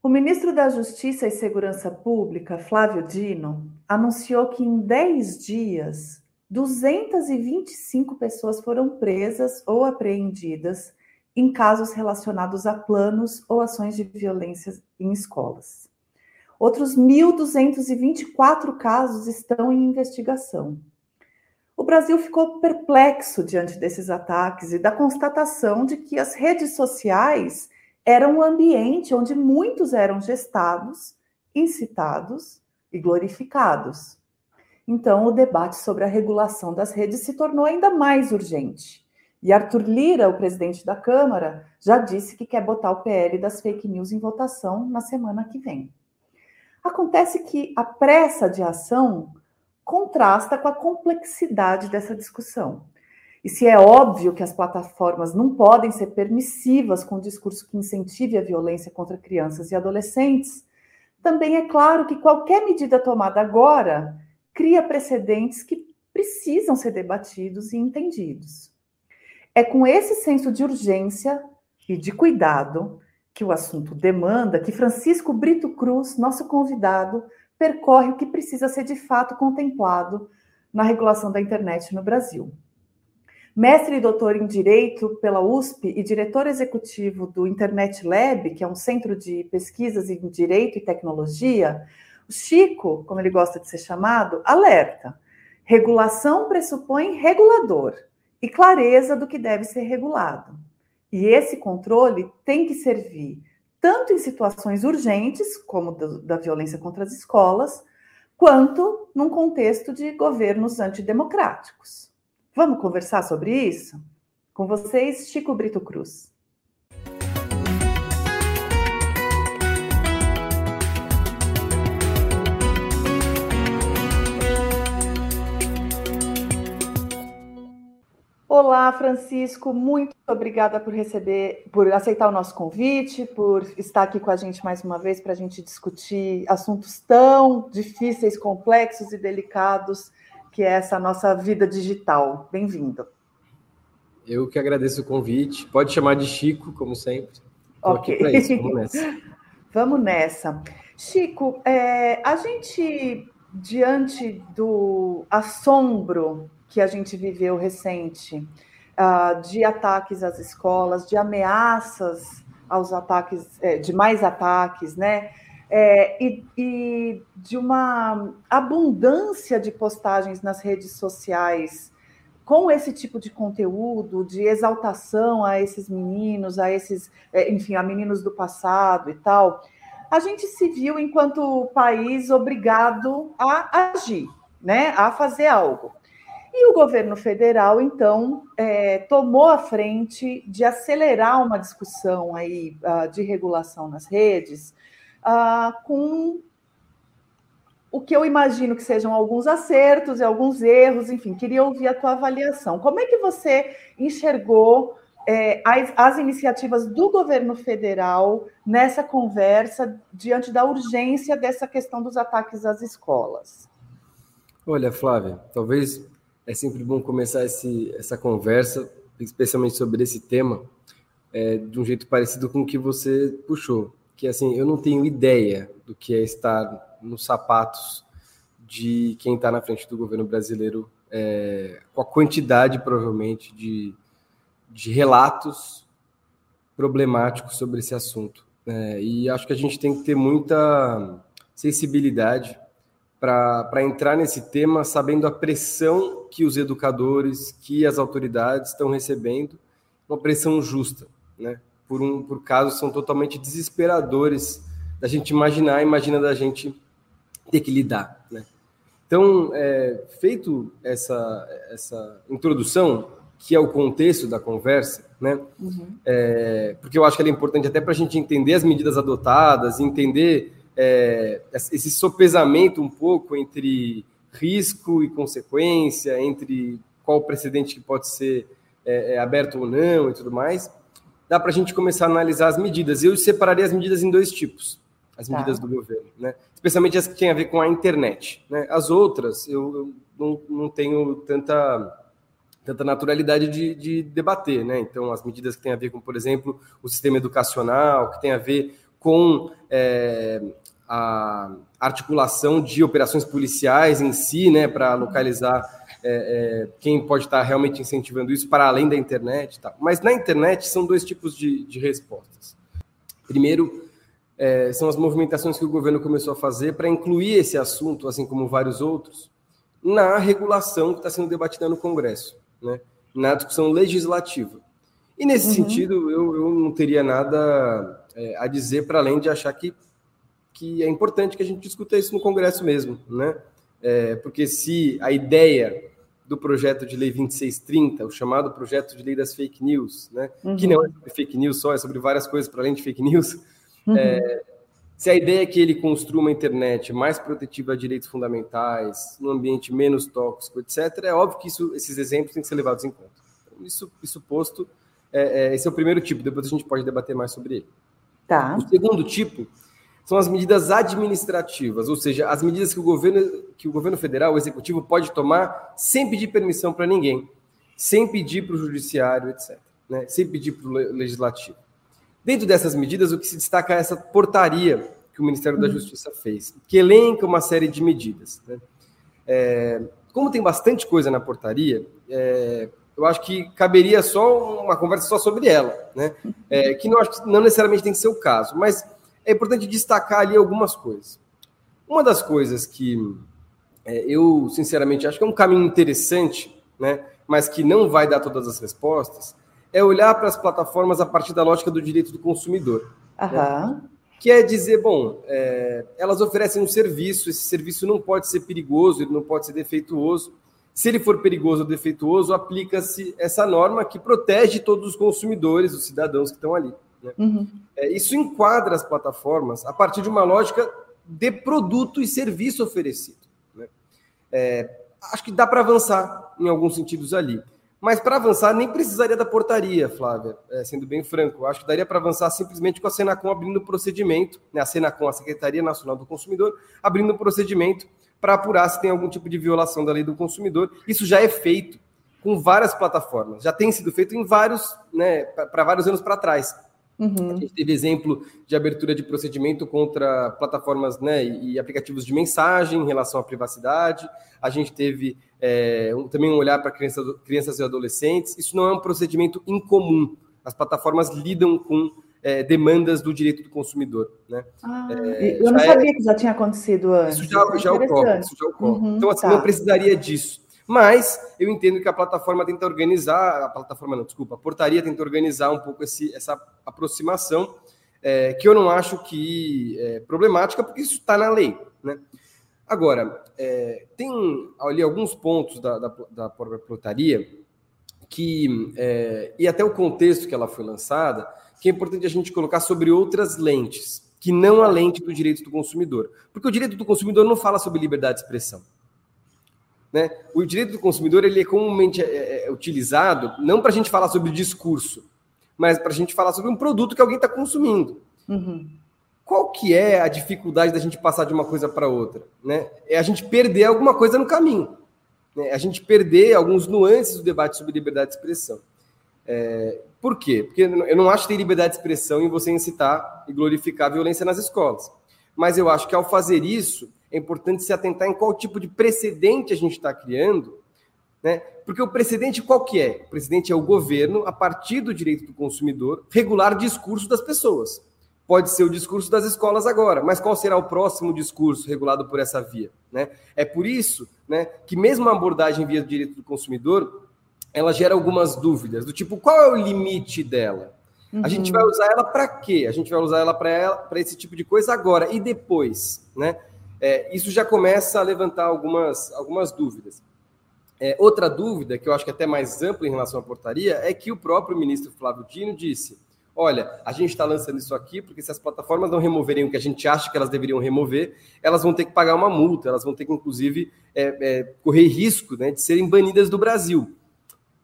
O ministro da Justiça e Segurança Pública, Flávio Dino, anunciou que em 10 dias, 225 pessoas foram presas ou apreendidas em casos relacionados a planos ou ações de violência em escolas. Outros 1.224 casos estão em investigação. O Brasil ficou perplexo diante desses ataques e da constatação de que as redes sociais era um ambiente onde muitos eram gestados, incitados e glorificados. Então, o debate sobre a regulação das redes se tornou ainda mais urgente. E Arthur Lira, o presidente da Câmara, já disse que quer botar o PL das fake news em votação na semana que vem. Acontece que a pressa de ação contrasta com a complexidade dessa discussão. E se é óbvio que as plataformas não podem ser permissivas com um discurso que incentive a violência contra crianças e adolescentes, também é claro que qualquer medida tomada agora cria precedentes que precisam ser debatidos e entendidos. É com esse senso de urgência e de cuidado que o assunto demanda que Francisco Brito Cruz, nosso convidado, percorre o que precisa ser de fato contemplado na regulação da internet no Brasil. Mestre e doutor em Direito pela USP e diretor executivo do Internet Lab, que é um centro de pesquisas em Direito e Tecnologia, o Chico, como ele gosta de ser chamado, alerta: regulação pressupõe regulador e clareza do que deve ser regulado. E esse controle tem que servir tanto em situações urgentes, como da violência contra as escolas, quanto num contexto de governos antidemocráticos. Vamos conversar sobre isso? Com vocês, Chico Brito Cruz. Olá, Francisco, muito obrigada por receber, por aceitar o nosso convite, por estar aqui com a gente mais uma vez para a gente discutir assuntos tão difíceis, complexos e delicados que é essa nossa vida digital. Bem-vindo. Eu que agradeço o convite. Pode chamar de Chico, como sempre. Tô ok. Isso. Vamos nessa. Vamos nessa. Chico, é, a gente, diante do assombro que a gente viveu recente, uh, de ataques às escolas, de ameaças aos ataques, é, de mais ataques, né? É, e, e, de uma abundância de postagens nas redes sociais com esse tipo de conteúdo, de exaltação a esses meninos, a esses, é, enfim, a meninos do passado e tal, a gente se viu enquanto país obrigado a agir, né, a fazer algo. E o governo federal, então, é, tomou a frente de acelerar uma discussão aí uh, de regulação nas redes, uh, com o que eu imagino que sejam alguns acertos e alguns erros, enfim, queria ouvir a tua avaliação. Como é que você enxergou é, as, as, iniciativas do governo federal nessa conversa diante da urgência dessa questão dos ataques às escolas? Olha, Flávia, talvez é sempre bom começar esse, essa conversa, especialmente sobre esse tema, é, de um jeito parecido com o que você puxou que assim, eu não tenho ideia do que é estar nos sapatos de quem está na frente do governo brasileiro, é, com a quantidade, provavelmente, de, de relatos problemáticos sobre esse assunto. É, e acho que a gente tem que ter muita sensibilidade para entrar nesse tema sabendo a pressão que os educadores, que as autoridades estão recebendo, uma pressão justa, né? Por, um, por casos são totalmente desesperadores da gente imaginar, imagina da gente ter que lidar. Né? Então, é, feito essa, essa introdução, que é o contexto da conversa, né? Uhum. É, porque eu acho que ela é importante até para a gente entender as medidas adotadas, entender é, esse sopesamento um pouco entre risco e consequência, entre qual precedente que pode ser é, é aberto ou não e tudo mais dá para a gente começar a analisar as medidas. Eu separaria as medidas em dois tipos, as tá. medidas tá. do governo, né? especialmente as que têm a ver com a internet. Né? As outras, eu, eu não, não tenho tanta tanta naturalidade de, de, debater, né? Então, as medidas que têm a ver com, por exemplo, o sistema educacional, que tem a ver com é, a articulação de operações policiais em si, né, para localizar é, é, quem pode estar realmente incentivando isso para além da internet. Tá? Mas na internet são dois tipos de, de respostas. Primeiro, é, são as movimentações que o governo começou a fazer para incluir esse assunto, assim como vários outros, na regulação que está sendo debatida no Congresso, né? na discussão legislativa. E nesse uhum. sentido, eu, eu, não teria nada é, a dizer para além de achar que, que é importante que a gente discuta isso no Congresso mesmo, né? É, porque se a ideia do projeto de lei 2630, o chamado projeto de lei das fake news, né? Uhum. que não é sobre fake news só, é sobre várias coisas para além de fake news, uhum. é, se a ideia é que ele construa uma internet mais protetiva a direitos fundamentais, num ambiente menos tóxico, etc., é óbvio que isso, esses exemplos têm que ser levados em conta. Então, isso, isso posto, é, é, esse é o primeiro tipo, depois a gente pode debater mais sobre ele. Tá. O segundo tipo são as medidas administrativas, ou seja, as medidas que o governo, que o governo federal, o executivo, pode tomar sem pedir permissão para ninguém, sem pedir para o judiciário, etc., né? sem pedir para o legislativo. Dentro dessas medidas, o que se destaca é essa portaria que o Ministério da uhum. Justiça fez, que elenca uma série de medidas. Né? É, como tem bastante coisa na portaria, é, eu acho que caberia só uma conversa só sobre ela, né? É, que não não necessariamente tem que ser o caso, mas é importante destacar ali algumas coisas. Uma das coisas que é, eu sinceramente acho que é um caminho interessante, né? Mas que não vai dar todas as respostas, é olhar para as plataformas a partir da lógica do direito do consumidor. Né? Que é dizer, bom, é, elas oferecem um serviço, esse serviço não pode ser perigoso, ele não pode ser defeituoso. Se ele for perigoso ou defeituoso, aplica-se essa norma que protege todos os consumidores, os cidadãos que estão ali. Né? Uhum. É, isso enquadra as plataformas a partir de uma lógica de produto e serviço oferecido. Né? É, acho que dá para avançar em alguns sentidos ali. Mas para avançar, nem precisaria da portaria, Flávia, é, sendo bem franco. Acho que daria para avançar simplesmente com a Senacom abrindo o procedimento, né, a Senacom, a Secretaria Nacional do Consumidor, abrindo o procedimento para apurar se tem algum tipo de violação da lei do consumidor. Isso já é feito com várias plataformas, já tem sido feito em vários, né, para vários anos para trás. Uhum. A gente teve exemplo de abertura de procedimento contra plataformas né, e aplicativos de mensagem em relação à privacidade. A gente teve é, um, também um olhar para crianças, crianças e adolescentes. Isso não é um procedimento incomum. As plataformas lidam com é, demandas do direito do consumidor. Né? Ah, é, eu não sabia que já tinha acontecido antes. Isso já, já ocorre. Isso já ocorre. Uhum, então, assim, tá. não precisaria disso. Mas eu entendo que a plataforma tenta organizar, a plataforma não, desculpa, a portaria tenta organizar um pouco esse, essa aproximação, é, que eu não acho que é problemática, porque isso está na lei. Né? Agora, é, tem ali alguns pontos da, da, da própria portaria que, é, e até o contexto que ela foi lançada, que é importante a gente colocar sobre outras lentes, que não a lente do direito do consumidor. Porque o direito do consumidor não fala sobre liberdade de expressão. Né? O direito do consumidor ele é comumente é, é, é utilizado não para a gente falar sobre discurso, mas para a gente falar sobre um produto que alguém está consumindo. Uhum. Qual que é a dificuldade da gente passar de uma coisa para outra? Né? É a gente perder alguma coisa no caminho. Né? A gente perder alguns nuances do debate sobre liberdade de expressão. É, por quê? Porque eu não acho que tem liberdade de expressão em você incitar e glorificar a violência nas escolas. Mas eu acho que ao fazer isso, é importante se atentar em qual tipo de precedente a gente está criando, né? Porque o precedente qual que é? O precedente é o governo, a partir do direito do consumidor, regular discurso das pessoas. Pode ser o discurso das escolas agora, mas qual será o próximo discurso regulado por essa via? Né? É por isso né, que mesmo a abordagem via do direito do consumidor, ela gera algumas dúvidas, do tipo, qual é o limite dela? Uhum. A gente vai usar ela para quê? A gente vai usar ela para esse tipo de coisa agora e depois, né? É, isso já começa a levantar algumas, algumas dúvidas. É, outra dúvida, que eu acho que é até mais ampla em relação à portaria, é que o próprio ministro Flávio Dino disse: olha, a gente está lançando isso aqui porque se as plataformas não removerem o que a gente acha que elas deveriam remover, elas vão ter que pagar uma multa, elas vão ter que, inclusive, é, é, correr risco né, de serem banidas do Brasil.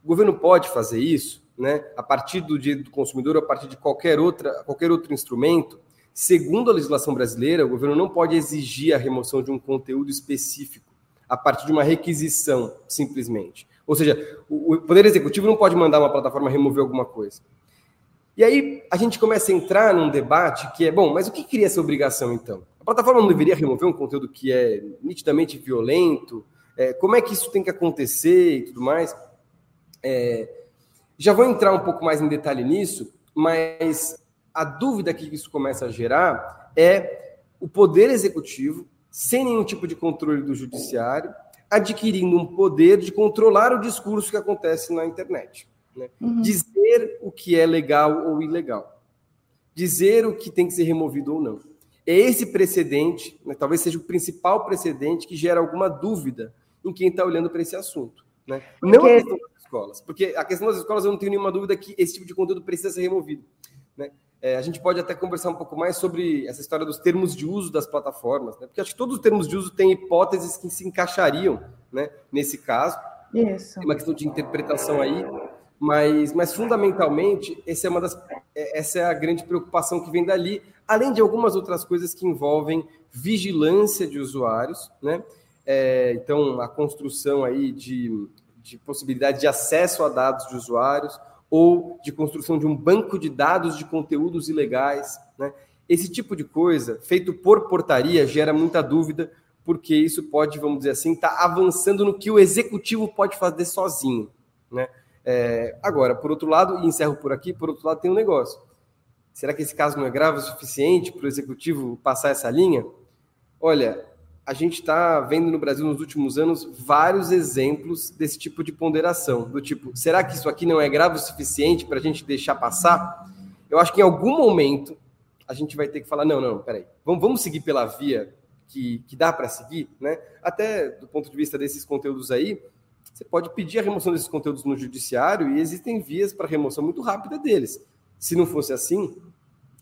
O governo pode fazer isso, né, a partir do direito do consumidor, a partir de qualquer, outra, qualquer outro instrumento, Segundo a legislação brasileira, o governo não pode exigir a remoção de um conteúdo específico a partir de uma requisição, simplesmente. Ou seja, o Poder Executivo não pode mandar uma plataforma remover alguma coisa. E aí a gente começa a entrar num debate que é, bom, mas o que cria essa obrigação então? A plataforma não deveria remover um conteúdo que é nitidamente violento? É, como é que isso tem que acontecer e tudo mais? É, já vou entrar um pouco mais em detalhe nisso, mas a dúvida que isso começa a gerar é o poder executivo, sem nenhum tipo de controle do judiciário, adquirindo um poder de controlar o discurso que acontece na internet. Né? Uhum. Dizer o que é legal ou ilegal. Dizer o que tem que ser removido ou não. É esse precedente, né, talvez seja o principal precedente que gera alguma dúvida em quem está olhando para esse assunto. Né? Porque... Não a questão das escolas, porque a questão das escolas eu não tenho nenhuma dúvida que esse tipo de conteúdo precisa ser removido. Né? É, a gente pode até conversar um pouco mais sobre essa história dos termos de uso das plataformas, né? porque acho que todos os termos de uso têm hipóteses que se encaixariam né, nesse caso. Isso. Tem uma questão de interpretação aí, mas, mas fundamentalmente, essa é, uma das, é, essa é a grande preocupação que vem dali, além de algumas outras coisas que envolvem vigilância de usuários, né? É, então, a construção aí de, de possibilidade de acesso a dados de usuários ou de construção de um banco de dados de conteúdos ilegais, né? Esse tipo de coisa, feito por portaria, gera muita dúvida, porque isso pode, vamos dizer assim, estar tá avançando no que o executivo pode fazer sozinho, né? É, agora, por outro lado, e encerro por aqui, por outro lado tem um negócio. Será que esse caso não é grave o suficiente para o executivo passar essa linha? Olha, a gente está vendo no Brasil nos últimos anos vários exemplos desse tipo de ponderação, do tipo, será que isso aqui não é grave o suficiente para a gente deixar passar? Eu acho que em algum momento a gente vai ter que falar, não, não, peraí, vamos, vamos seguir pela via que, que dá para seguir, né? Até do ponto de vista desses conteúdos aí, você pode pedir a remoção desses conteúdos no judiciário e existem vias para remoção muito rápida deles. Se não fosse assim,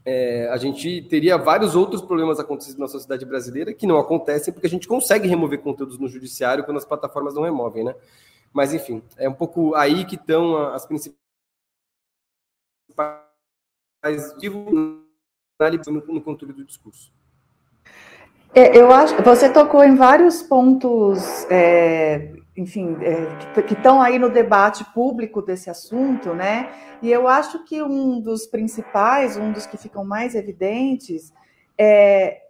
é, a gente teria vários outros problemas acontecendo na sociedade brasileira que não acontecem porque a gente consegue remover conteúdos no judiciário quando as plataformas não removem, né? Mas, enfim, é um pouco aí que estão as principais no conteúdo do discurso. É, eu acho você tocou em vários pontos é, enfim, é, que estão aí no debate público desse assunto, né? E eu acho que um dos principais, um dos que ficam mais evidentes, é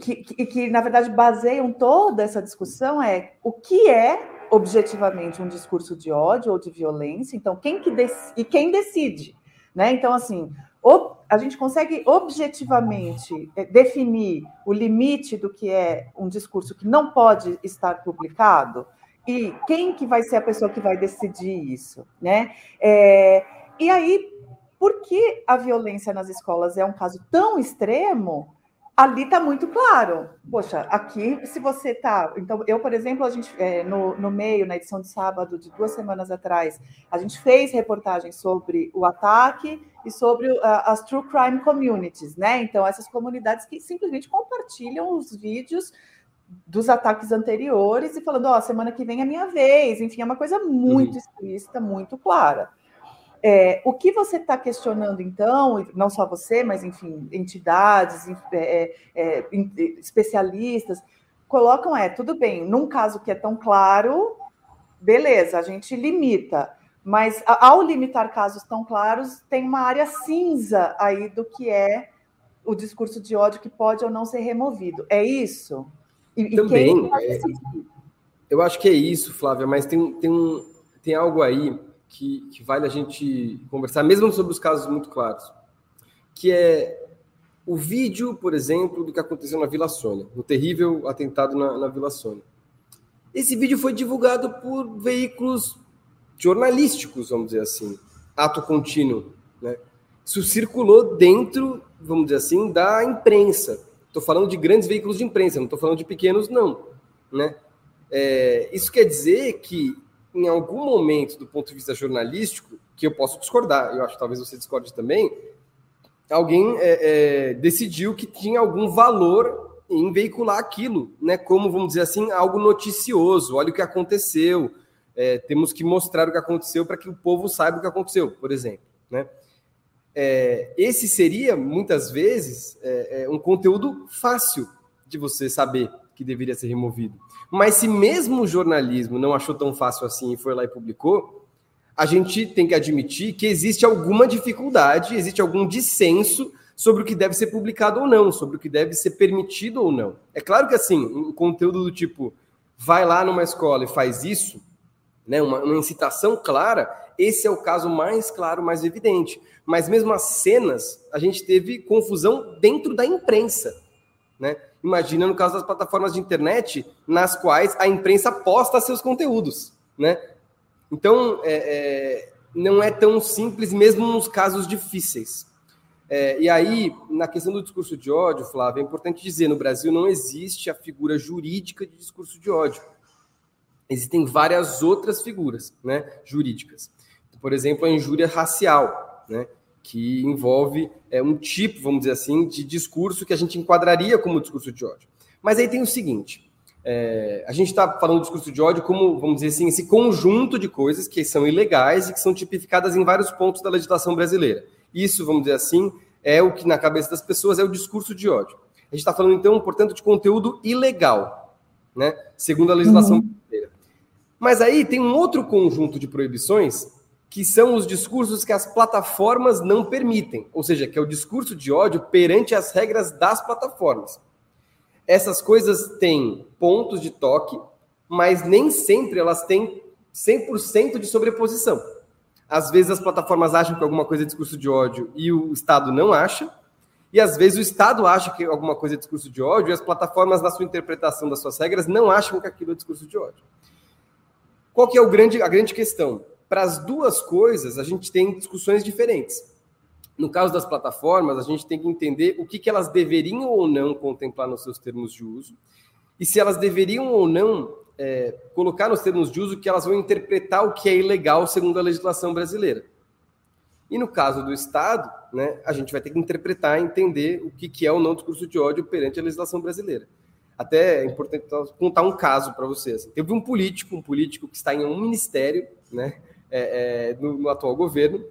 que, que, que na verdade baseiam toda essa discussão é o que é objetivamente um discurso de ódio ou de violência. Então, quem que e quem decide, né? Então, assim, a gente consegue objetivamente é, definir o limite do que é um discurso que não pode estar publicado e quem que vai ser a pessoa que vai decidir isso, né? É, e aí, por que a violência nas escolas é um caso tão extremo? ali está muito claro. Poxa, aqui, se você está. Então, eu, por exemplo, a gente, é, no, no meio, na edição de sábado de duas semanas atrás, a gente fez reportagem sobre o ataque e sobre uh, as true crime communities, né? Então, essas comunidades que simplesmente compartilham os vídeos dos ataques anteriores e falando, ó, oh, semana que vem é minha vez. Enfim, é uma coisa muito uhum. explícita, muito clara. É, o que você está questionando, então, não só você, mas, enfim, entidades, é, é, é especialistas, colocam é, tudo bem, num caso que é tão claro, beleza, a gente limita, mas ao limitar casos tão claros, tem uma área cinza aí do que é o discurso de ódio que pode ou não ser removido. É isso? E, Também. É, eu acho que é isso, Flávia, mas tem, tem, um, tem algo aí que, que vale a gente conversar, mesmo sobre os casos muito claros, que é o vídeo, por exemplo, do que aconteceu na Vila Sônia, no terrível atentado na, na Vila Sônia. Esse vídeo foi divulgado por veículos jornalísticos, vamos dizer assim, ato contínuo, né? Isso circulou dentro, vamos dizer assim, da imprensa. Estou falando de grandes veículos de imprensa, não estou falando de pequenos, não. Né? É, isso quer dizer que em algum momento, do ponto de vista jornalístico, que eu posso discordar, eu acho que talvez você discorde também, alguém é, é, decidiu que tinha algum valor em veicular aquilo, né? Como, vamos dizer assim, algo noticioso. Olha o que aconteceu. É, temos que mostrar o que aconteceu para que o povo saiba o que aconteceu, por exemplo, né? É, esse seria, muitas vezes, é, é, um conteúdo fácil de você saber que deveria ser removido. Mas se mesmo o jornalismo não achou tão fácil assim e foi lá e publicou, a gente tem que admitir que existe alguma dificuldade, existe algum dissenso sobre o que deve ser publicado ou não, sobre o que deve ser permitido ou não. É claro que assim, um conteúdo do tipo vai lá numa escola e faz isso, né, uma, uma incitação clara, esse é o caso mais claro, mais evidente. Mas mesmo as cenas, a gente teve confusão dentro da imprensa. Né? Imagina no caso das plataformas de internet, nas quais a imprensa posta seus conteúdos. Né? Então, é, é, não é tão simples, mesmo nos casos difíceis. É, e aí, na questão do discurso de ódio, Flávio, é importante dizer: no Brasil não existe a figura jurídica de discurso de ódio. Existem várias outras figuras né, jurídicas. Por exemplo, a injúria racial, né, que envolve é, um tipo, vamos dizer assim, de discurso que a gente enquadraria como discurso de ódio. Mas aí tem o seguinte: é, a gente está falando do discurso de ódio como, vamos dizer assim, esse conjunto de coisas que são ilegais e que são tipificadas em vários pontos da legislação brasileira. Isso, vamos dizer assim, é o que na cabeça das pessoas é o discurso de ódio. A gente está falando, então, portanto, de conteúdo ilegal, né? segundo a legislação uhum. Mas aí tem um outro conjunto de proibições que são os discursos que as plataformas não permitem, ou seja, que é o discurso de ódio perante as regras das plataformas. Essas coisas têm pontos de toque, mas nem sempre elas têm 100% de sobreposição. Às vezes as plataformas acham que alguma coisa é discurso de ódio e o Estado não acha, e às vezes o Estado acha que alguma coisa é discurso de ódio e as plataformas, na sua interpretação das suas regras, não acham que aquilo é discurso de ódio. Qual que é o grande, a grande questão? Para as duas coisas, a gente tem discussões diferentes. No caso das plataformas, a gente tem que entender o que, que elas deveriam ou não contemplar nos seus termos de uso e se elas deveriam ou não é, colocar nos termos de uso que elas vão interpretar o que é ilegal segundo a legislação brasileira. E no caso do Estado, né, a gente vai ter que interpretar e entender o que, que é ou não discurso de ódio perante a legislação brasileira. Até é importante contar um caso para vocês. Teve um político, um político que está em um ministério, né, é, é, no, no, atual governo,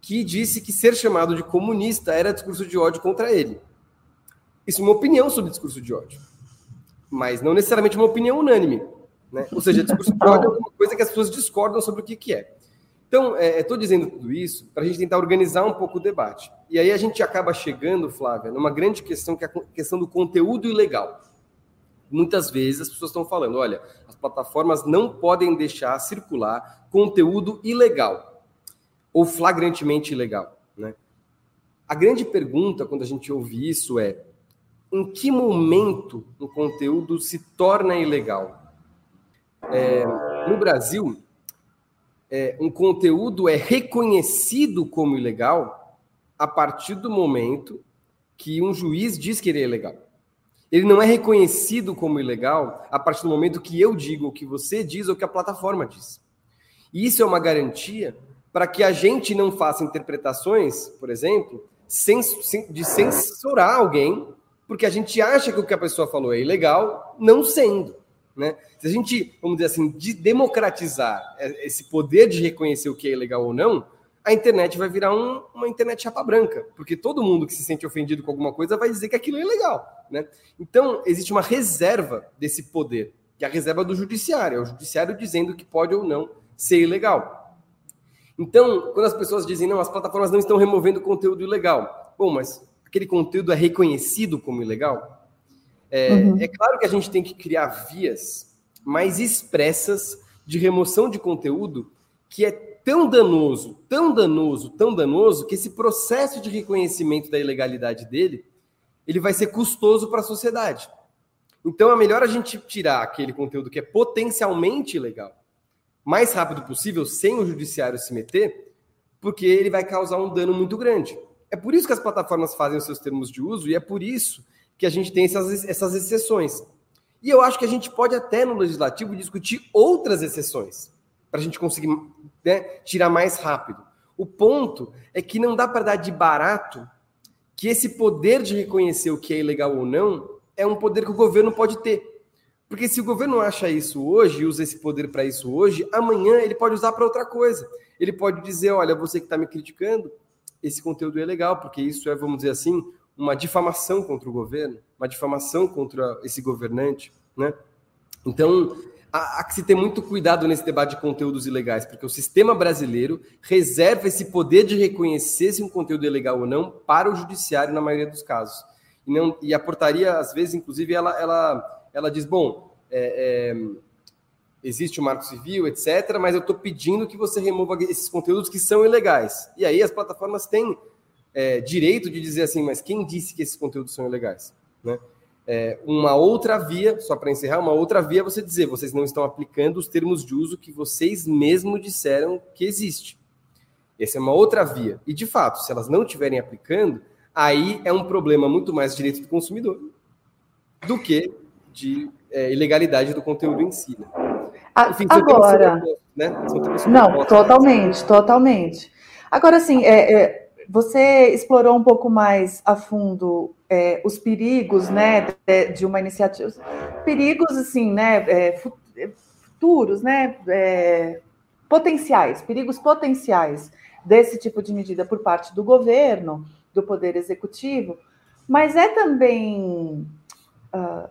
que disse que ser chamado de comunista era discurso de ódio contra ele. Isso é uma opinião sobre discurso de ódio, mas não necessariamente uma opinião unânime. Né? Ou seja, discurso de ódio é alguma coisa que as pessoas discordam sobre o que, que é. Então, estou é, dizendo tudo isso para a gente tentar organizar um pouco o debate. E aí a gente acaba chegando, Flávia, numa grande questão que é a questão do conteúdo ilegal. Muitas vezes as pessoas estão falando, olha, as plataformas não podem deixar circular conteúdo ilegal ou flagrantemente ilegal. Né? A grande pergunta quando a gente ouve isso é: em que momento o conteúdo se torna ilegal? É, no Brasil, é, um conteúdo é reconhecido como ilegal a partir do momento que um juiz diz que ele é ilegal. Ele não é reconhecido como ilegal a partir do momento que eu digo, o que você diz ou que a plataforma diz. E isso é uma garantia para que a gente não faça interpretações, por exemplo, de censurar alguém, porque a gente acha que o que a pessoa falou é ilegal, não sendo. Né? Se a gente, vamos dizer assim, de democratizar esse poder de reconhecer o que é ilegal ou não, a internet vai virar um, uma internet chapa branca, porque todo mundo que se sente ofendido com alguma coisa vai dizer que aquilo é ilegal. Né? Então, existe uma reserva desse poder, que é a reserva do judiciário, é o judiciário dizendo que pode ou não ser ilegal. Então, quando as pessoas dizem, não, as plataformas não estão removendo conteúdo ilegal, bom, mas aquele conteúdo é reconhecido como ilegal? É, uhum. é claro que a gente tem que criar vias mais expressas de remoção de conteúdo que é tão danoso, tão danoso, tão danoso, que esse processo de reconhecimento da ilegalidade dele, ele vai ser custoso para a sociedade. Então é melhor a gente tirar aquele conteúdo que é potencialmente ilegal mais rápido possível, sem o judiciário se meter, porque ele vai causar um dano muito grande. É por isso que as plataformas fazem os seus termos de uso e é por isso que a gente tem essas, essas exceções. E eu acho que a gente pode até no legislativo discutir outras exceções para a gente conseguir né, tirar mais rápido. O ponto é que não dá para dar de barato que esse poder de reconhecer o que é ilegal ou não é um poder que o governo pode ter. Porque se o governo acha isso hoje usa esse poder para isso hoje, amanhã ele pode usar para outra coisa. Ele pode dizer: olha, você que está me criticando, esse conteúdo é legal, porque isso é, vamos dizer assim, uma difamação contra o governo, uma difamação contra esse governante. Né? Então, há, que se ter muito cuidado nesse debate de conteúdos ilegais, porque o sistema brasileiro reserva esse poder de reconhecer se um conteúdo é legal ou não para o judiciário na maioria dos casos. E, não, e a portaria, às vezes, inclusive, ela, ela, ela diz, bom, é, é, existe o marco civil, etc., mas eu estou pedindo que você remova esses conteúdos que são ilegais. E aí as plataformas têm é, direito de dizer assim, mas quem disse que esses conteúdos são ilegais? Né? É, uma outra via, só para encerrar, uma outra via é você dizer, vocês não estão aplicando os termos de uso que vocês mesmos disseram que existe. Essa é uma outra via. E, de fato, se elas não estiverem aplicando, aí é um problema muito mais de direito do consumidor do que de é, ilegalidade do conteúdo em si. Né? Enfim, Agora, né? não, totalmente, totalmente. Agora, assim, é, é, você explorou um pouco mais a fundo é, os perigos, né, de, de, uma iniciativa, perigos, assim, né, é, futuros, né, é, potenciais, perigos potenciais desse tipo de medida por parte do governo, do poder executivo, mas é também uh,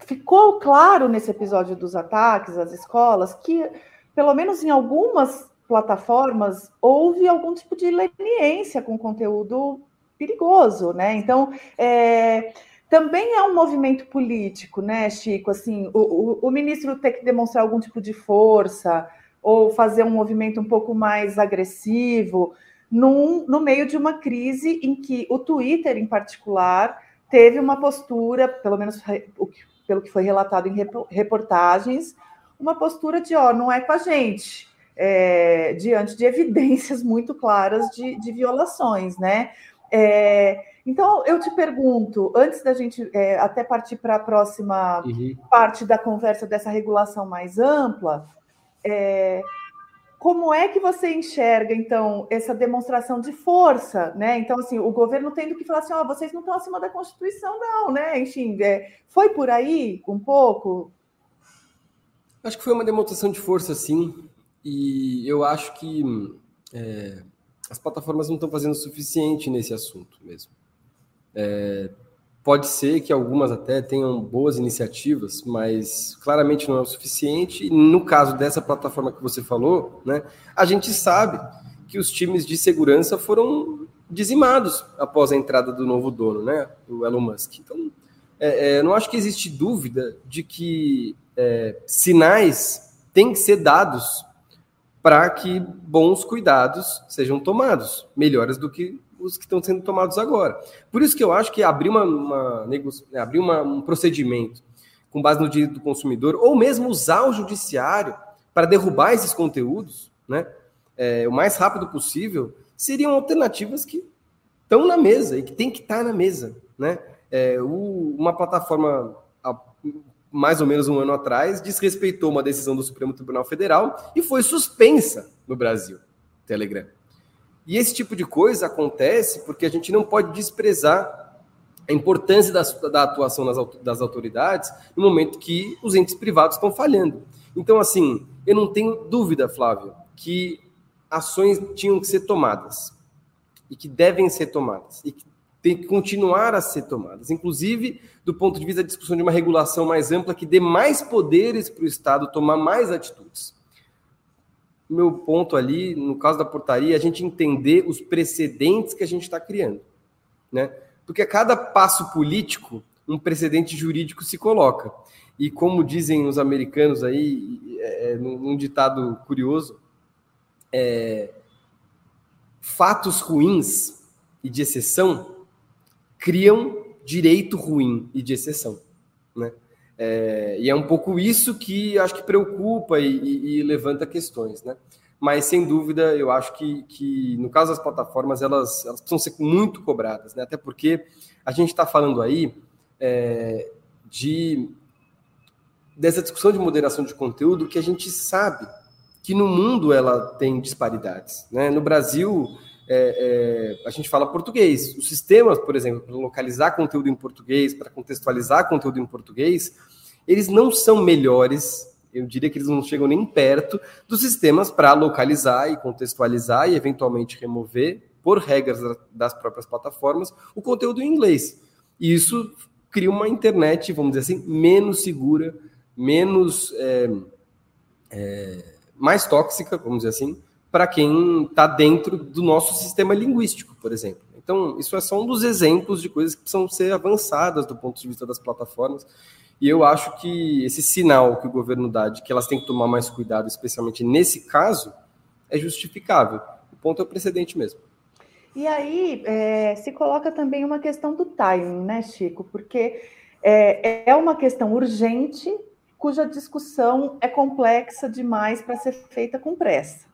ficou claro nesse episódio dos ataques às escolas que, pelo menos em algumas plataformas, houve algum tipo de leniência com conteúdo perigoso, né? Então, é, também é um movimento político, né, Chico? Assim, o, o, o ministro tem que demonstrar algum tipo de força ou fazer um movimento um pouco mais agressivo num, no meio de uma crise em que o Twitter, em particular, teve uma postura, pelo menos pelo que foi relatado em reportagens, uma postura de, ó, não é com a gente, é, diante de evidências muito claras de, de violações, né? É, então, eu te pergunto, antes da gente é, até partir para a próxima uhum. parte da conversa dessa regulação mais ampla, é, como é que você enxerga, então, essa demonstração de força, né? Então, assim, o governo tendo que falar assim, ó, oh, vocês não estão acima da Constituição, não, né? Enfim, é, foi por aí um pouco? Acho que foi uma demonstração de força, sim. E eu acho que é, as plataformas não estão fazendo o suficiente nesse assunto mesmo. É, Pode ser que algumas até tenham boas iniciativas, mas claramente não é o suficiente. E no caso dessa plataforma que você falou, né, a gente sabe que os times de segurança foram dizimados após a entrada do novo dono, né, do Elon Musk. Então, é, é, não acho que existe dúvida de que é, sinais têm que ser dados para que bons cuidados sejam tomados, melhores do que os que estão sendo tomados agora. Por isso que eu acho que abrir, uma, uma abrir uma, um procedimento com base no direito do consumidor, ou mesmo usar o judiciário para derrubar esses conteúdos, né, é, o mais rápido possível, seriam alternativas que estão na mesa e que tem que estar na mesa. Né? É, o, uma plataforma, mais ou menos um ano atrás, desrespeitou uma decisão do Supremo Tribunal Federal e foi suspensa no Brasil, Telegram. E esse tipo de coisa acontece porque a gente não pode desprezar a importância da, da atuação das, das autoridades no momento que os entes privados estão falhando. Então, assim, eu não tenho dúvida, Flávio, que ações tinham que ser tomadas e que devem ser tomadas e que tem que continuar a ser tomadas, inclusive do ponto de vista da discussão de uma regulação mais ampla que dê mais poderes para o Estado tomar mais atitudes meu ponto ali, no caso da portaria, é a gente entender os precedentes que a gente está criando. Né? Porque a cada passo político, um precedente jurídico se coloca. E como dizem os americanos aí, é, é num ditado curioso, é, fatos ruins e de exceção criam direito ruim e de exceção. Né? É, e é um pouco isso que acho que preocupa e, e, e, levanta questões, né? Mas sem dúvida, eu acho que, que no caso das plataformas elas, elas precisam ser muito cobradas, né? Até porque a gente está falando aí é, de dessa discussão de moderação de conteúdo que a gente sabe que no mundo ela tem disparidades, né? No Brasil é, é, a gente fala português. Os sistemas, por exemplo, para localizar conteúdo em português, para contextualizar conteúdo em português, eles não são melhores, eu diria que eles não chegam nem perto dos sistemas para localizar e contextualizar e eventualmente remover, por regras das próprias plataformas, o conteúdo em inglês. E isso cria uma internet, vamos dizer assim, menos segura, menos é, é, mais tóxica, vamos dizer assim, para quem está dentro do nosso sistema linguístico, por exemplo. Então, isso é só um dos exemplos de coisas que precisam ser avançadas do ponto de vista das plataformas. E eu acho que esse sinal que o governo dá de que elas têm que tomar mais cuidado, especialmente nesse caso, é justificável. O ponto é o precedente mesmo. E aí é, se coloca também uma questão do timing, né, Chico? Porque é, é uma questão urgente cuja discussão é complexa demais para ser feita com pressa.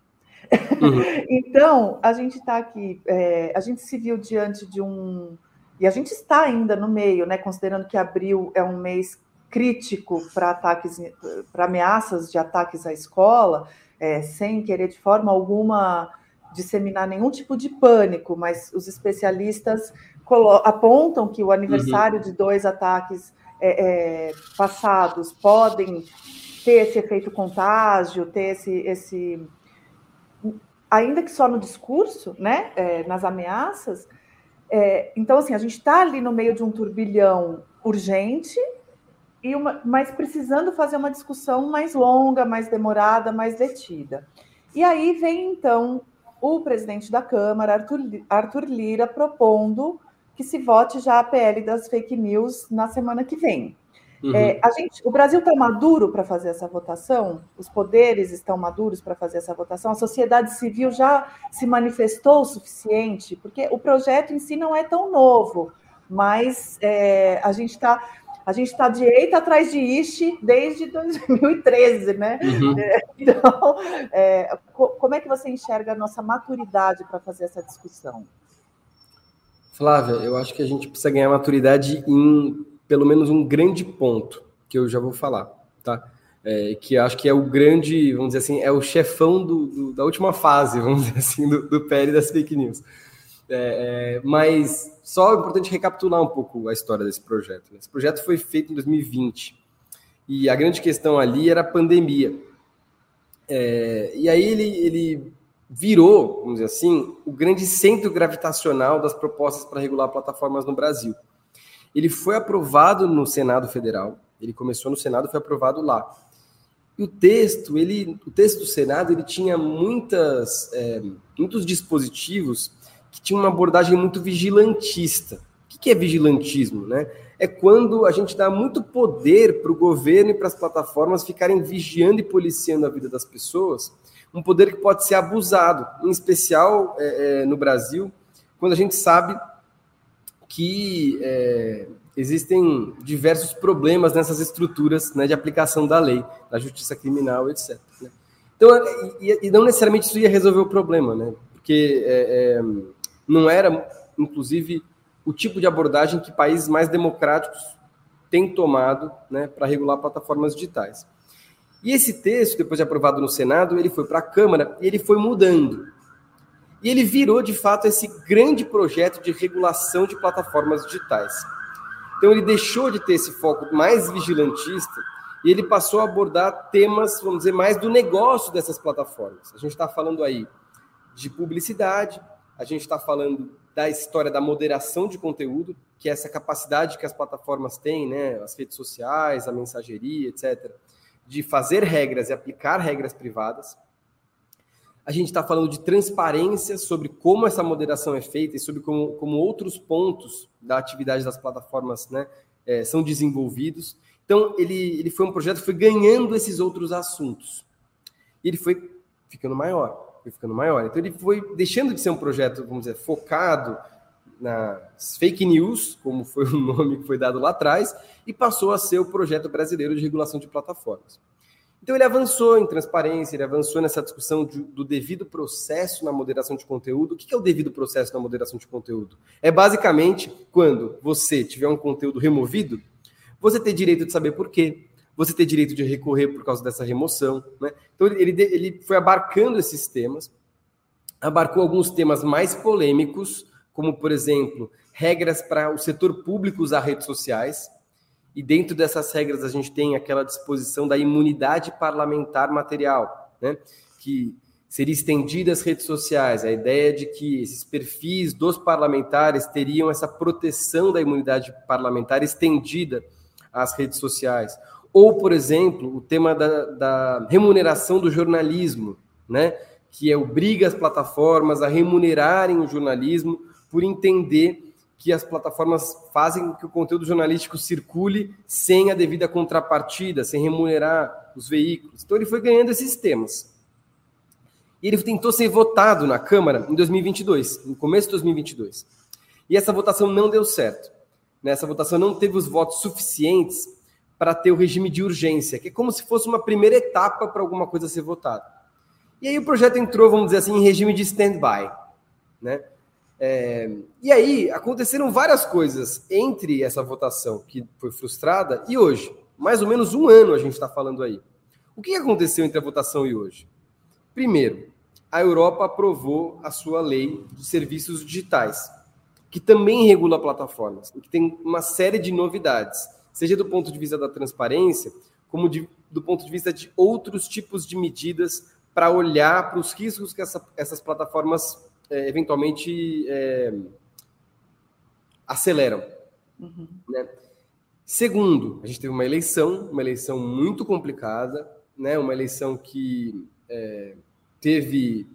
Uhum. então, a gente está aqui, é, a gente se viu diante de um. E a gente está ainda no meio, né? Considerando que abril é um mês crítico para ataques, para ameaças de ataques à escola, é, sem querer de forma alguma disseminar nenhum tipo de pânico, mas os especialistas apontam que o aniversário uhum. de dois ataques é, é, passados podem ter esse efeito contágio, ter esse, esse ainda que só no discurso, né, é, nas ameaças. É, então, assim, a gente está ali no meio de um turbilhão urgente, e uma, mas precisando fazer uma discussão mais longa, mais demorada, mais detida. E aí vem, então, o presidente da Câmara, Arthur, Arthur Lira, propondo que se vote já a PL das fake news na semana que vem. Uhum. É, a gente, o Brasil está maduro para fazer essa votação? Os poderes estão maduros para fazer essa votação? A sociedade civil já se manifestou o suficiente? Porque o projeto em si não é tão novo, mas é, a gente está a gente está de eita atrás de Ishi desde 2013, né? Uhum. É, então, é, como é que você enxerga a nossa maturidade para fazer essa discussão? Flávia, eu acho que a gente precisa ganhar maturidade em pelo menos um grande ponto, que eu já vou falar, tá? É, que acho que é o grande, vamos dizer assim, é o chefão do, do, da última fase, vamos dizer assim, do, do PL das fake news. É, é, mas só é importante recapitular um pouco a história desse projeto. Né? Esse projeto foi feito em 2020 e a grande questão ali era a pandemia. É, e aí ele, ele virou, vamos dizer assim, o grande centro gravitacional das propostas para regular plataformas no Brasil. Ele foi aprovado no Senado Federal, ele começou no Senado, foi aprovado lá. E o texto, ele, o texto do Senado, ele tinha muitas, é, muitos dispositivos que tinham uma abordagem muito vigilantista. O que é vigilantismo, né? É quando a gente dá muito poder para o governo e para as plataformas ficarem vigiando e policiando a vida das pessoas um poder que pode ser abusado, em especial é, é, no Brasil, quando a gente sabe que é, existem diversos problemas nessas estruturas né, de aplicação da lei, da justiça criminal, etc. Né? Então, e, e, não necessariamente isso ia resolver o problema, né? porque é, é, não era, inclusive, o tipo de abordagem que países mais democráticos têm tomado né, para regular plataformas digitais. E esse texto, depois de aprovado no Senado, ele foi para a Câmara e ele foi mudando. E ele virou, de fato, esse grande projeto de regulação de plataformas digitais. Então, ele deixou de ter esse foco mais vigilantista e ele passou a abordar temas, vamos dizer, mais do negócio dessas plataformas. A gente está falando aí de publicidade, a gente está falando da história da moderação de conteúdo, que é essa capacidade que as plataformas têm, né, as redes sociais, a mensageria, etc., de fazer regras e aplicar regras privadas. A gente está falando de transparência sobre como essa moderação é feita e sobre como, como outros pontos da atividade das plataformas né, é, são desenvolvidos. Então, ele, ele foi um projeto que foi ganhando esses outros assuntos. E ele foi ficando maior, foi ficando maior. Então, ele foi deixando de ser um projeto, vamos dizer, focado nas fake news, como foi o nome que foi dado lá atrás, e passou a ser o projeto brasileiro de regulação de plataformas. Então ele avançou em transparência, ele avançou nessa discussão de, do devido processo na moderação de conteúdo. O que é o devido processo na moderação de conteúdo? É basicamente quando você tiver um conteúdo removido, você ter direito de saber por quê, você ter direito de recorrer por causa dessa remoção. Né? Então ele, ele foi abarcando esses temas, abarcou alguns temas mais polêmicos, como, por exemplo, regras para o setor público usar redes sociais. E dentro dessas regras a gente tem aquela disposição da imunidade parlamentar material, né? que seria estendida às redes sociais. A ideia de que esses perfis dos parlamentares teriam essa proteção da imunidade parlamentar estendida às redes sociais. Ou, por exemplo, o tema da, da remuneração do jornalismo, né? que obriga as plataformas a remunerarem o jornalismo por entender que as plataformas fazem que o conteúdo jornalístico circule sem a devida contrapartida, sem remunerar os veículos. Então ele foi ganhando esses temas. E ele tentou ser votado na Câmara em 2022, no começo de 2022. E essa votação não deu certo. Essa votação não teve os votos suficientes para ter o regime de urgência, que é como se fosse uma primeira etapa para alguma coisa ser votada. E aí o projeto entrou, vamos dizer assim, em regime de stand-by. Né? É, e aí aconteceram várias coisas entre essa votação que foi frustrada e hoje. Mais ou menos um ano a gente está falando aí. O que aconteceu entre a votação e hoje? Primeiro, a Europa aprovou a sua lei de serviços digitais, que também regula plataformas, e que tem uma série de novidades, seja do ponto de vista da transparência, como de, do ponto de vista de outros tipos de medidas para olhar para os riscos que essa, essas plataformas é, eventualmente é, aceleram. Uhum. Né? Segundo, a gente teve uma eleição, uma eleição muito complicada, né? uma eleição que é, teve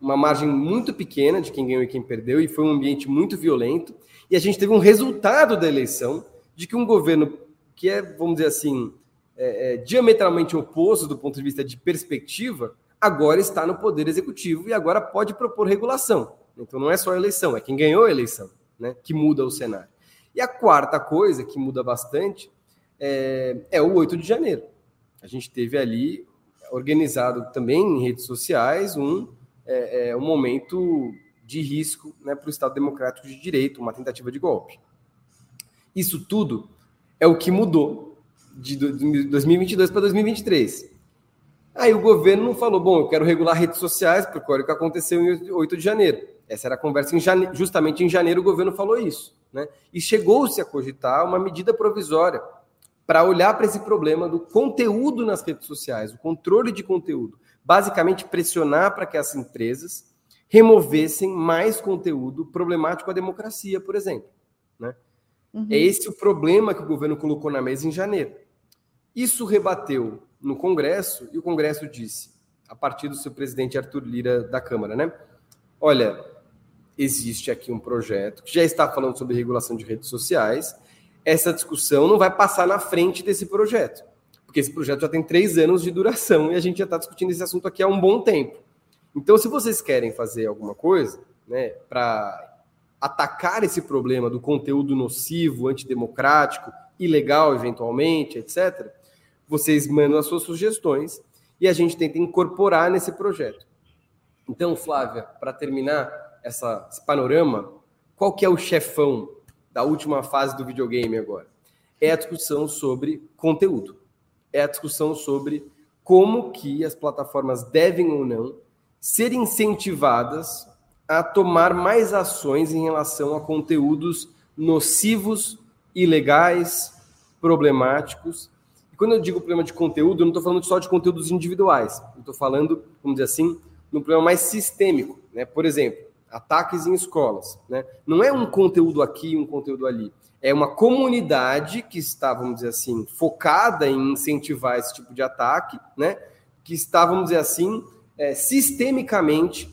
uma margem muito pequena de quem ganhou e quem perdeu, e foi um ambiente muito violento. E a gente teve um resultado da eleição de que um governo que é, vamos dizer assim, é, é, diametralmente oposto do ponto de vista de perspectiva, agora está no poder executivo e agora pode propor regulação. Então não é só a eleição, é quem ganhou a eleição, né, que muda o cenário. E a quarta coisa que muda bastante é, é o 8 de janeiro. A gente teve ali organizado também em redes sociais um, é, é, um momento de risco né, para o Estado Democrático de Direito, uma tentativa de golpe. Isso tudo é o que mudou de 2022 para 2023. Aí o governo falou: bom, eu quero regular redes sociais, porque olha o que aconteceu em 8 de janeiro. Essa era a conversa, em jane... justamente em janeiro o governo falou isso. Né? E chegou-se a cogitar uma medida provisória para olhar para esse problema do conteúdo nas redes sociais, o controle de conteúdo. Basicamente, pressionar para que as empresas removessem mais conteúdo problemático à democracia, por exemplo. Né? Uhum. É esse o problema que o governo colocou na mesa em janeiro. Isso rebateu no Congresso e o Congresso disse, a partir do seu presidente Arthur Lira da Câmara, né? Olha, existe aqui um projeto que já está falando sobre regulação de redes sociais. Essa discussão não vai passar na frente desse projeto, porque esse projeto já tem três anos de duração e a gente já está discutindo esse assunto aqui há um bom tempo. Então, se vocês querem fazer alguma coisa, né, para atacar esse problema do conteúdo nocivo, antidemocrático, ilegal, eventualmente, etc., vocês mandam as suas sugestões e a gente tenta incorporar nesse projeto. Então, Flávia, para terminar essa, esse panorama, qual que é o chefão da última fase do videogame agora? É a discussão sobre conteúdo. É a discussão sobre como que as plataformas devem ou não ser incentivadas a tomar mais ações em relação a conteúdos nocivos, ilegais, problemáticos quando eu digo problema de conteúdo, eu não estou falando só de conteúdos individuais. Eu estou falando, vamos dizer assim, num problema mais sistêmico. Né? Por exemplo, ataques em escolas. Né? Não é um conteúdo aqui um conteúdo ali. É uma comunidade que está, vamos dizer assim, focada em incentivar esse tipo de ataque, né? que está, vamos dizer assim, é, sistemicamente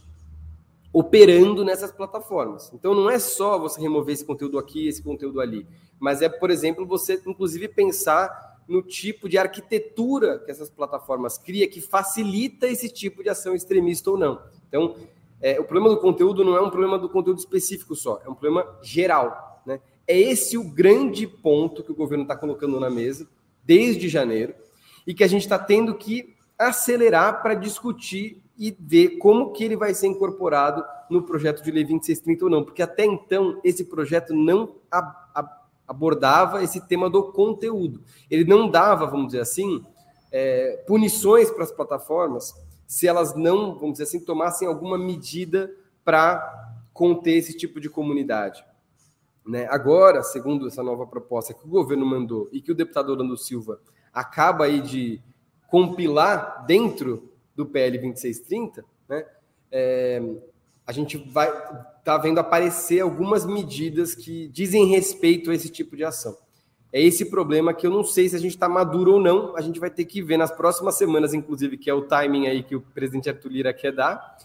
operando nessas plataformas. Então não é só você remover esse conteúdo aqui, esse conteúdo ali, mas é, por exemplo, você inclusive pensar no tipo de arquitetura que essas plataformas criam que facilita esse tipo de ação extremista ou não. Então, é, o problema do conteúdo não é um problema do conteúdo específico só, é um problema geral. Né? É esse o grande ponto que o governo está colocando na mesa desde janeiro e que a gente está tendo que acelerar para discutir e ver como que ele vai ser incorporado no projeto de lei 2630 ou não, porque até então esse projeto não abordava esse tema do conteúdo. Ele não dava, vamos dizer assim, é, punições para as plataformas se elas não, vamos dizer assim, tomassem alguma medida para conter esse tipo de comunidade. Né? Agora, segundo essa nova proposta que o governo mandou e que o deputado Orlando Silva acaba aí de compilar dentro do PL 2630, né? É, a gente vai tá vendo aparecer algumas medidas que dizem respeito a esse tipo de ação. É esse problema que eu não sei se a gente está maduro ou não. A gente vai ter que ver nas próximas semanas, inclusive, que é o timing aí que o presidente Arthur Lira quer dar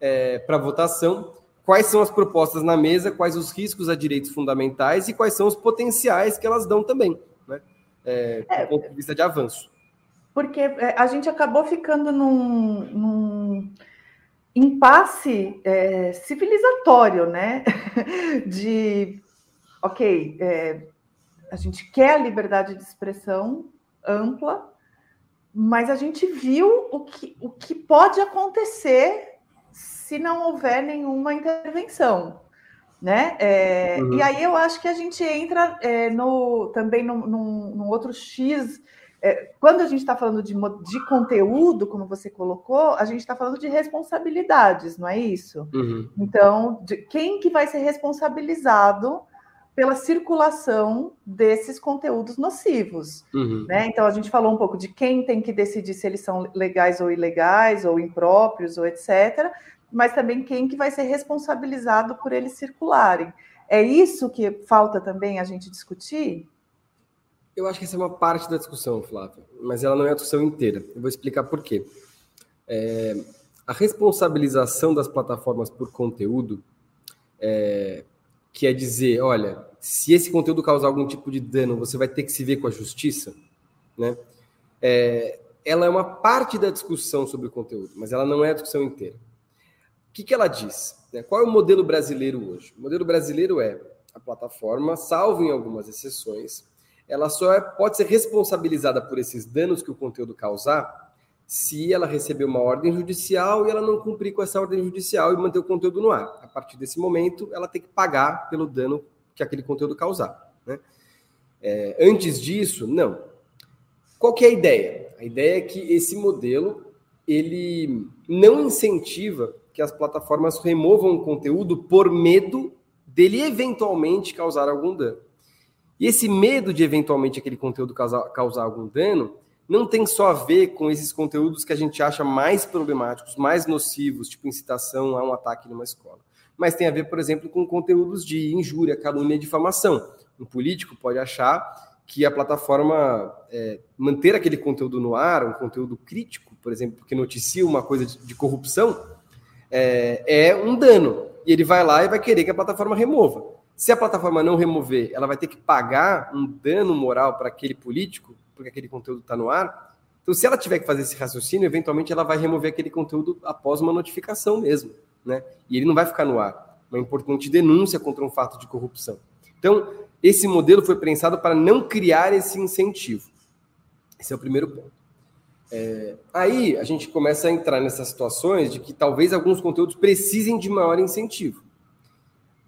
é, para votação. Quais são as propostas na mesa, quais os riscos a direitos fundamentais e quais são os potenciais que elas dão também, né? É, do ponto de vista de avanço. Porque é, a gente acabou ficando num, num impasse é, civilizatório, né? De, ok, é, a gente quer a liberdade de expressão ampla, mas a gente viu o que, o que pode acontecer se não houver nenhuma intervenção. Né? É, uhum. E aí eu acho que a gente entra é, no, também num, num, num outro X. É, quando a gente está falando de, de conteúdo, como você colocou, a gente está falando de responsabilidades, não é isso? Uhum. Então, de, quem que vai ser responsabilizado pela circulação desses conteúdos nocivos. Uhum. Né? Então, a gente falou um pouco de quem tem que decidir se eles são legais ou ilegais, ou impróprios, ou etc., mas também quem que vai ser responsabilizado por eles circularem. É isso que falta também a gente discutir? Eu acho que essa é uma parte da discussão, Flávia, mas ela não é a discussão inteira. Eu vou explicar por quê. É, a responsabilização das plataformas por conteúdo, é, que é dizer, olha, se esse conteúdo causar algum tipo de dano, você vai ter que se ver com a justiça, né? É, ela é uma parte da discussão sobre o conteúdo, mas ela não é a discussão inteira. O que, que ela diz? Né? Qual é o modelo brasileiro hoje? O modelo brasileiro é a plataforma, salvo em algumas exceções, ela só é, pode ser responsabilizada por esses danos que o conteúdo causar se ela receber uma ordem judicial e ela não cumprir com essa ordem judicial e manter o conteúdo no ar. A partir desse momento, ela tem que pagar pelo dano que aquele conteúdo causar. Né? É, antes disso, não. Qual que é a ideia? A ideia é que esse modelo ele não incentiva que as plataformas removam o conteúdo por medo dele eventualmente causar algum dano. E esse medo de eventualmente aquele conteúdo causar, causar algum dano não tem só a ver com esses conteúdos que a gente acha mais problemáticos, mais nocivos, tipo incitação a um ataque numa escola mas tem a ver, por exemplo, com conteúdos de injúria, calúnia e difamação. Um político pode achar que a plataforma é, manter aquele conteúdo no ar, um conteúdo crítico, por exemplo, que noticia uma coisa de, de corrupção, é, é, um dano. E ele vai lá e vai querer que a plataforma remova. Se a plataforma não remover, ela vai ter que pagar um dano moral para aquele político, porque aquele conteúdo está no ar. Então, se ela tiver que fazer esse raciocínio, eventualmente ela vai remover aquele conteúdo após uma notificação mesmo né? E ele não vai ficar no ar. Uma importante denúncia contra um fato de corrupção. Então, esse modelo foi pensado para não criar esse incentivo. Esse é o primeiro ponto. É, aí a gente começa a entrar nessas situações de que talvez alguns conteúdos precisem de maior incentivo.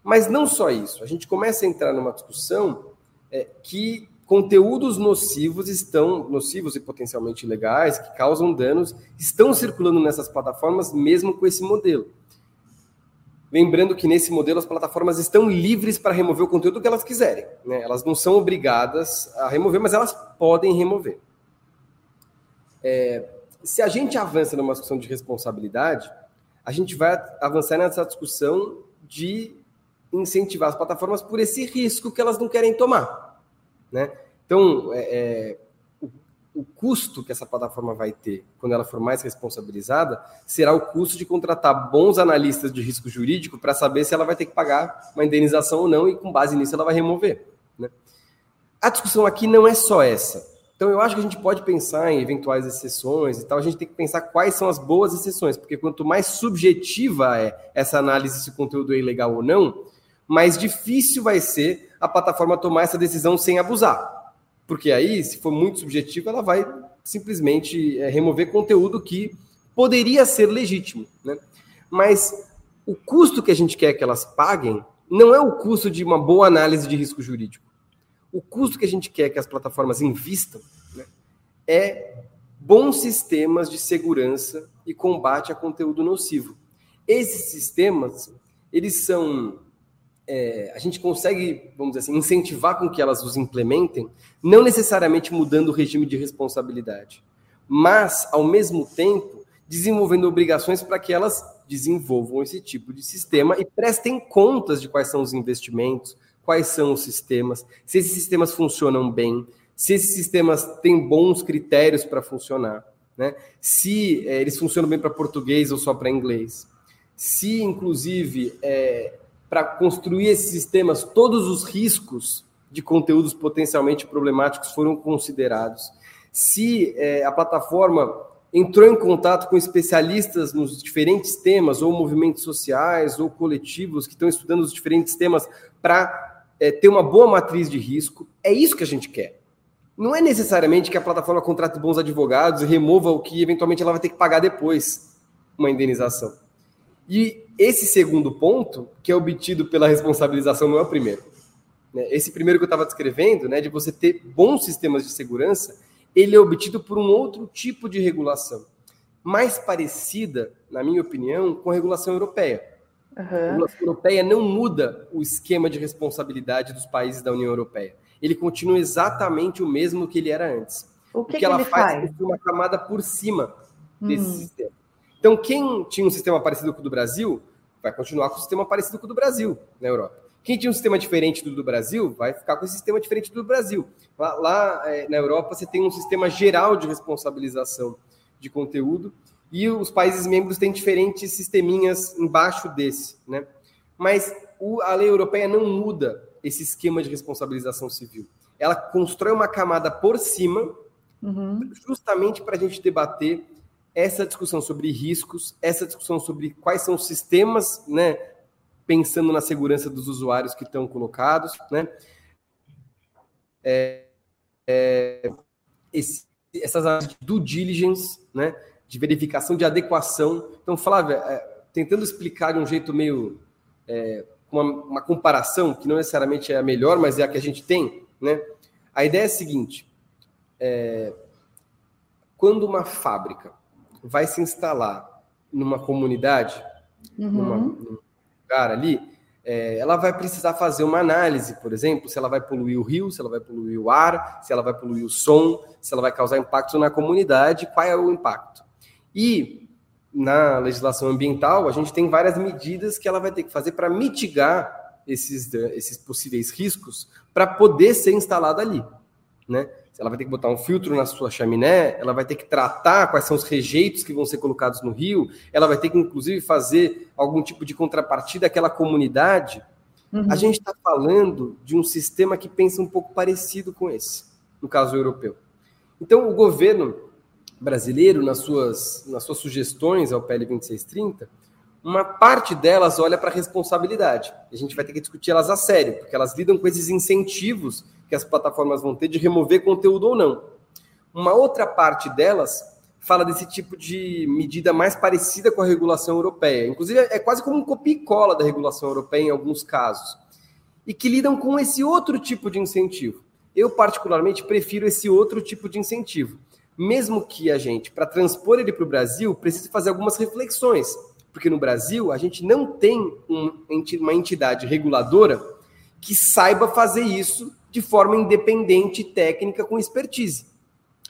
Mas não só isso, a gente começa a entrar numa discussão é, que conteúdos nocivos estão nocivos e potencialmente ilegais, que causam danos, estão circulando nessas plataformas mesmo com esse modelo. Lembrando que nesse modelo as plataformas estão livres para remover o conteúdo que elas quiserem. Né? Elas não são obrigadas a remover, mas elas podem remover. É, se a gente avança numa discussão de responsabilidade, a gente vai avançar nessa discussão de incentivar as plataformas por esse risco que elas não querem tomar. Né? Então, é, é, o custo que essa plataforma vai ter quando ela for mais responsabilizada será o custo de contratar bons analistas de risco jurídico para saber se ela vai ter que pagar uma indenização ou não e com base nisso ela vai remover. Né? A discussão aqui não é só essa. Então eu acho que a gente pode pensar em eventuais exceções e tal, a gente tem que pensar quais são as boas exceções, porque quanto mais subjetiva é essa análise se o conteúdo é ilegal ou não, mais difícil vai ser a plataforma tomar essa decisão sem abusar. Porque aí, se for muito subjetivo, ela vai simplesmente é, remover conteúdo que poderia ser legítimo. Né? Mas o custo que a gente quer que elas paguem não é o custo de uma boa análise de risco jurídico. O custo que a gente quer que as plataformas invistam né, é bons sistemas de segurança e combate a conteúdo nocivo. Esses sistemas, eles são é, a gente consegue, vamos dizer assim, incentivar com que elas os implementem, não necessariamente mudando o regime de responsabilidade, mas, ao mesmo tempo, desenvolvendo obrigações para que elas desenvolvam esse tipo de sistema e prestem contas de quais são os investimentos, quais são os sistemas, se esses sistemas funcionam bem, se esses sistemas têm bons critérios para funcionar, né? se é, eles funcionam bem para português ou só para inglês, se, inclusive, é, para construir esses sistemas, todos os riscos de conteúdos potencialmente problemáticos foram considerados, se é, a plataforma entrou em contato com especialistas nos diferentes temas, ou movimentos sociais, ou coletivos que estão estudando os diferentes temas para é, ter uma boa matriz de risco. É isso que a gente quer. Não é necessariamente que a plataforma contrate bons advogados e remova o que eventualmente ela vai ter que pagar depois, uma indenização. E esse segundo ponto, que é obtido pela responsabilização, não é o primeiro. Né? Esse primeiro que eu estava descrevendo, né, de você ter bons sistemas de segurança, ele é obtido por um outro tipo de regulação, mais parecida, na minha opinião, com a regulação europeia. Uhum. A regulação europeia não muda o esquema de responsabilidade dos países da União Europeia. Ele continua exatamente o mesmo que ele era antes. O que, o que, que ela faz, é uma camada por cima desse uhum. sistema. Então, quem tinha um sistema parecido com o do Brasil, vai continuar com o sistema parecido com o do Brasil na Europa. Quem tinha um sistema diferente do do Brasil vai ficar com esse sistema diferente do Brasil. Lá, lá é, na Europa você tem um sistema geral de responsabilização de conteúdo e os países membros têm diferentes sisteminhas embaixo desse, né? Mas o, a lei europeia não muda esse esquema de responsabilização civil. Ela constrói uma camada por cima, uhum. justamente para a gente debater essa discussão sobre riscos, essa discussão sobre quais são os sistemas, né, pensando na segurança dos usuários que estão colocados, né? É, é, esse, essas áreas de due diligence, né? De verificação de adequação. Então, Flávia, é, tentando explicar de um jeito meio é, uma, uma, comparação que não necessariamente é a melhor, mas é a que a gente tem, né? A ideia é a seguinte: é, quando uma fábrica vai se instalar numa comunidade, uhum. numa, lugar ali, é, ela vai precisar fazer uma análise, por exemplo, se ela vai poluir o rio, se ela vai poluir o ar, se ela vai poluir o som, se ela vai causar impacto na comunidade, qual é o impacto. E na legislação ambiental, a gente tem várias medidas que ela vai ter que fazer para mitigar esses, esses possíveis riscos para poder ser instalada ali, né? Ela vai ter que botar um filtro na sua chaminé, ela vai ter que tratar quais são os rejeitos que vão ser colocados no rio, ela vai ter que, inclusive, fazer algum tipo de contrapartida àquela comunidade. Uhum. A gente está falando de um sistema que pensa um pouco parecido com esse, no caso europeu. Então, o governo brasileiro, nas suas, nas suas sugestões ao PL 2630, uma parte delas olha para a responsabilidade. A gente vai ter que discutir elas a sério, porque elas lidam com esses incentivos que as plataformas vão ter de remover conteúdo ou não. Uma outra parte delas fala desse tipo de medida mais parecida com a regulação europeia. Inclusive, é quase como um copia e cola da regulação europeia em alguns casos. E que lidam com esse outro tipo de incentivo. Eu, particularmente, prefiro esse outro tipo de incentivo. Mesmo que a gente, para transpor ele para o Brasil, precise fazer algumas reflexões. Porque no Brasil, a gente não tem um, uma entidade reguladora que saiba fazer isso de forma independente, técnica, com expertise.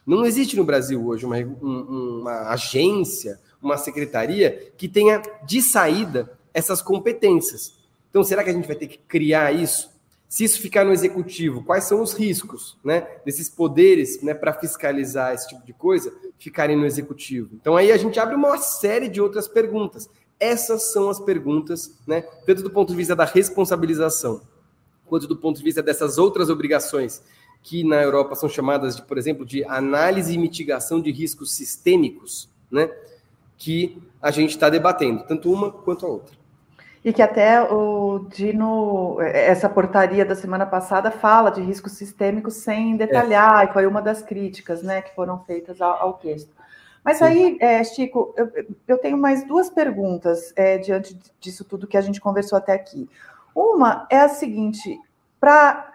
Não existe no Brasil hoje uma, uma agência, uma secretaria que tenha de saída essas competências. Então, será que a gente vai ter que criar isso? Se isso ficar no executivo, quais são os riscos né, desses poderes né, para fiscalizar esse tipo de coisa ficarem no executivo? Então, aí a gente abre uma série de outras perguntas. Essas são as perguntas, né, tanto do ponto de vista da responsabilização quanto do ponto de vista dessas outras obrigações que na Europa são chamadas de, por exemplo, de análise e mitigação de riscos sistêmicos, né? Que a gente está debatendo, tanto uma quanto a outra. E que até o Dino, essa portaria da semana passada fala de riscos sistêmicos sem detalhar, é. e foi uma das críticas né, que foram feitas ao, ao texto. Mas Sim. aí, é, Chico, eu, eu, tenho mais duas perguntas é, diante disso tudo que a gente conversou até aqui. Uma é a seguinte: para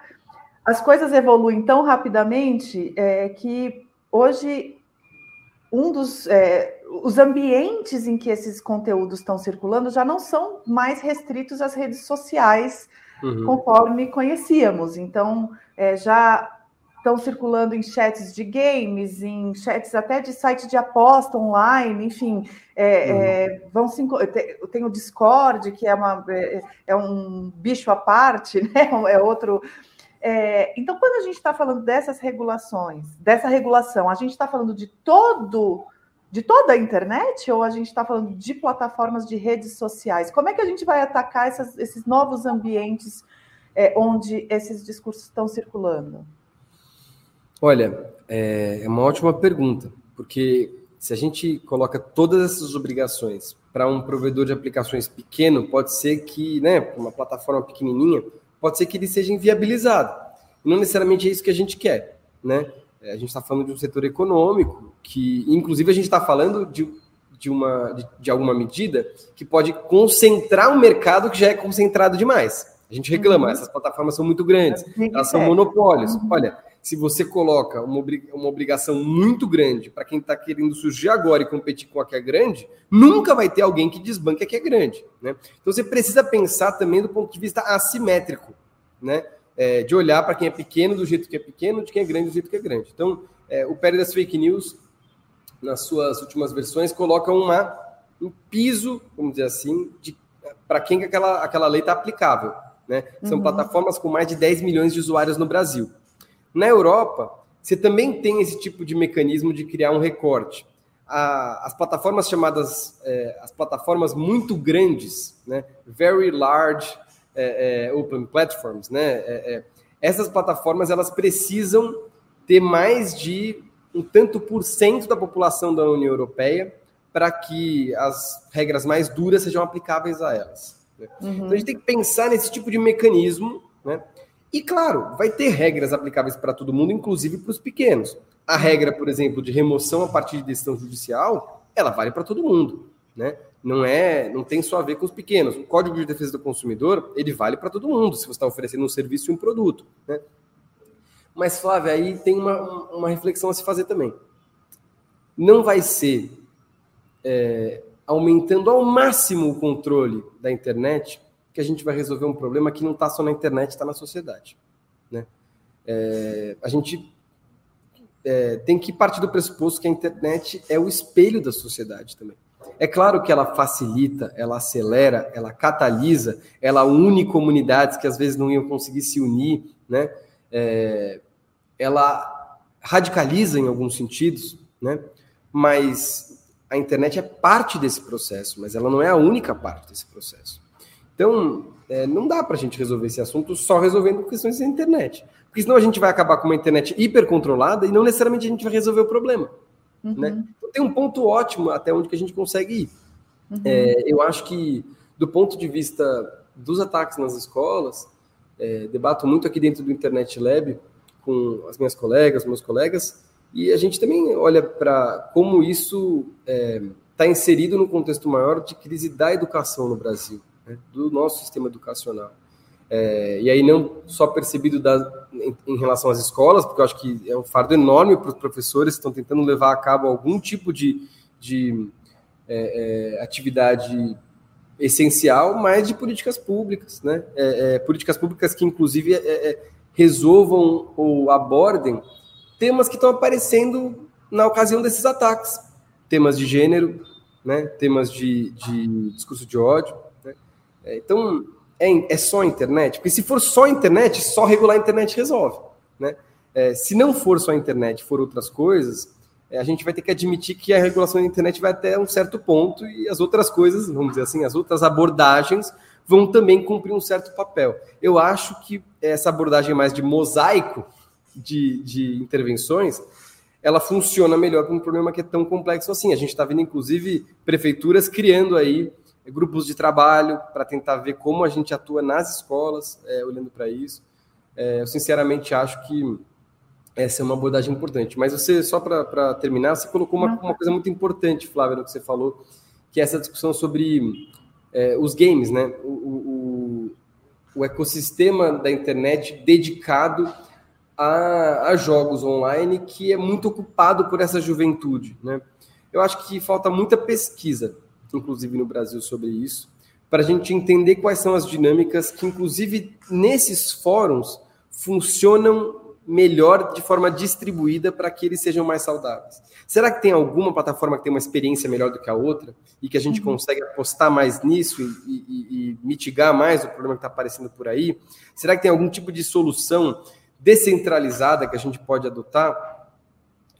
as coisas evoluem tão rapidamente é, que hoje um dos é, os ambientes em que esses conteúdos estão circulando já não são mais restritos às redes sociais, uhum. conforme conhecíamos. Então, é, já estão circulando em chats de games, em chats até de site de aposta online, enfim, é, uhum. é, vão se, tem o Discord, que é, uma, é, é um bicho à parte, né? É outro. É, então, quando a gente está falando dessas regulações, dessa regulação, a gente está falando de todo de toda a internet ou a gente está falando de plataformas de redes sociais? Como é que a gente vai atacar essas, esses novos ambientes é, onde esses discursos estão circulando? Olha, é, é uma ótima pergunta, porque se a gente coloca todas essas obrigações para um provedor de aplicações pequeno, pode ser que, né, uma plataforma pequenininha, pode ser que ele seja inviabilizado. Não necessariamente é isso que a gente quer, né? É, a gente está falando de um setor econômico que, inclusive, a gente está falando de, de, uma, de, de, alguma medida que pode concentrar um mercado que já é concentrado demais. A gente reclama, uhum. essas plataformas são muito grandes, elas são monopólios. Uhum. Olha, se você coloca uma, uma obrigação muito grande para quem está querendo surgir agora e competir com a que é grande, nunca vai ter alguém que desbanque a que é grande. Né? Então você precisa pensar também do ponto de vista assimétrico. Né? é, de olhar para quem é pequeno do jeito que é pequeno, de quem é grande do jeito que é grande. Então, é, o Pérez das Fake News, nas suas últimas versões, coloca uma, um piso, vamos dizer assim, para quem aquela, aquela lei está aplicável. Né? São uhum. plataformas com mais de 10 milhões de usuários no Brasil. Na Europa, você também tem esse tipo de mecanismo de criar um recorte. A, as plataformas chamadas, é, as plataformas muito grandes, né? very large é, é, open platforms, né? É, é, essas plataformas elas precisam ter mais de um tanto por cento da população da União Europeia para que as regras mais duras sejam aplicáveis a elas. Né? Uhum. Então a gente tem que pensar nesse tipo de mecanismo, né? E claro, vai ter regras aplicáveis para todo mundo, inclusive para os pequenos. A regra, por exemplo, de remoção a partir de decisão judicial, ela vale para todo mundo, né? não é, não tem só a ver com os pequenos. O Código de Defesa do Consumidor, ele vale para todo mundo, se você está oferecendo um serviço e um produto, né? Mas, Flávia, aí tem uma, uma reflexão a se fazer também. Não vai ser é, aumentando ao máximo o controle da internet que a gente vai resolver um problema que não está só na internet, está na sociedade. Né? É, a gente é, tem que partir do pressuposto que a internet é o espelho da sociedade também. É claro que ela facilita, ela acelera, ela catalisa, ela une comunidades que às vezes não iam conseguir se unir, né? É, ela radicaliza em alguns sentidos, né? Mas a internet é parte desse processo, mas ela não é a única parte desse processo. Então, é, não dá para a gente resolver esse assunto só resolvendo questões da internet. Porque senão a gente vai acabar com uma internet hipercontrolada e não necessariamente a gente vai resolver o problema. Uhum. Né? Então, tem um ponto ótimo até onde que a gente consegue ir. Uhum. É, eu acho que, do ponto de vista dos ataques nas escolas, é, debato muito aqui dentro do Internet Lab com as minhas colegas, meus colegas, e a gente também olha para como isso está é, inserido no contexto maior de crise da educação no Brasil, né? do nosso sistema educacional. É, e aí não só percebido da, em, em, relação às escolas, porque eu acho que é um fardo enorme para os professores que estão tentando levar a cabo algum tipo de, de é, é, atividade essencial, mas de políticas públicas, né? É, é, políticas públicas que inclusive é, resolvam ou abordem temas que estão aparecendo na ocasião desses ataques, temas de gênero, né? Temas de, de discurso de ódio. Né? então é, é só internet? Porque se for só internet, só regular a internet resolve. Né? É, se não for só a internet, for outras coisas, é, a gente vai ter que admitir que a regulação da internet vai até um certo ponto e as outras coisas, vamos dizer assim, as outras abordagens vão também cumprir um certo papel. Eu acho que essa abordagem mais de mosaico de, de intervenções, ela funciona melhor para um problema que é tão complexo assim. A gente está vendo, inclusive, prefeituras criando aí grupos de trabalho para tentar ver como a gente atua nas escolas, é, olhando para isso. É, eu sinceramente acho que essa é uma abordagem importante. Mas você, só para terminar, você colocou uma, uma, coisa muito importante, Flávia, no que você falou, que é essa discussão sobre é, os games, né? O, o, o, ecossistema da internet dedicado a, a jogos online que é muito ocupado por essa juventude, né? Eu acho que falta muita pesquisa inclusive no Brasil, sobre isso, para a gente entender quais são as dinâmicas que, inclusive nesses fóruns, funcionam melhor de forma distribuída para que eles sejam mais saudáveis. Será que tem alguma plataforma que tem uma experiência melhor do que a outra e que a gente uhum. consegue apostar mais nisso e, e, e mitigar mais o problema que está aparecendo por aí? Será que tem algum tipo de solução descentralizada que a gente pode adotar,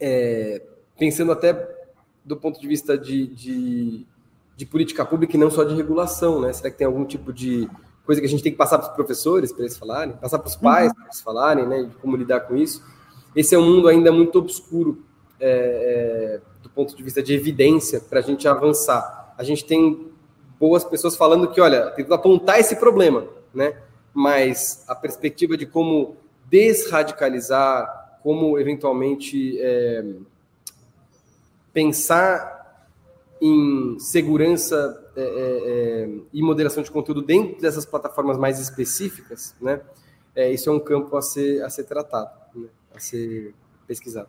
é, pensando até do ponto de vista de, de, de, política pública e não só de regulação, né? Será que tem algum tipo de coisa que a gente tem que passar para os professores para eles falarem, passar para os pais uhum. para eles falarem, né? De como lidar com isso? Esse é um mundo ainda muito obscuro é, é, do ponto de vista de evidência para a gente avançar. A gente tem boas pessoas falando que, olha, tem que apontar esse problema, né? Mas a perspectiva de como desradicalizar, como eventualmente é, pensar em segurança é, é, é, e moderação de conteúdo dentro dessas plataformas mais específicas, né? É, isso é um campo a ser, a ser tratado, né? a ser pesquisado.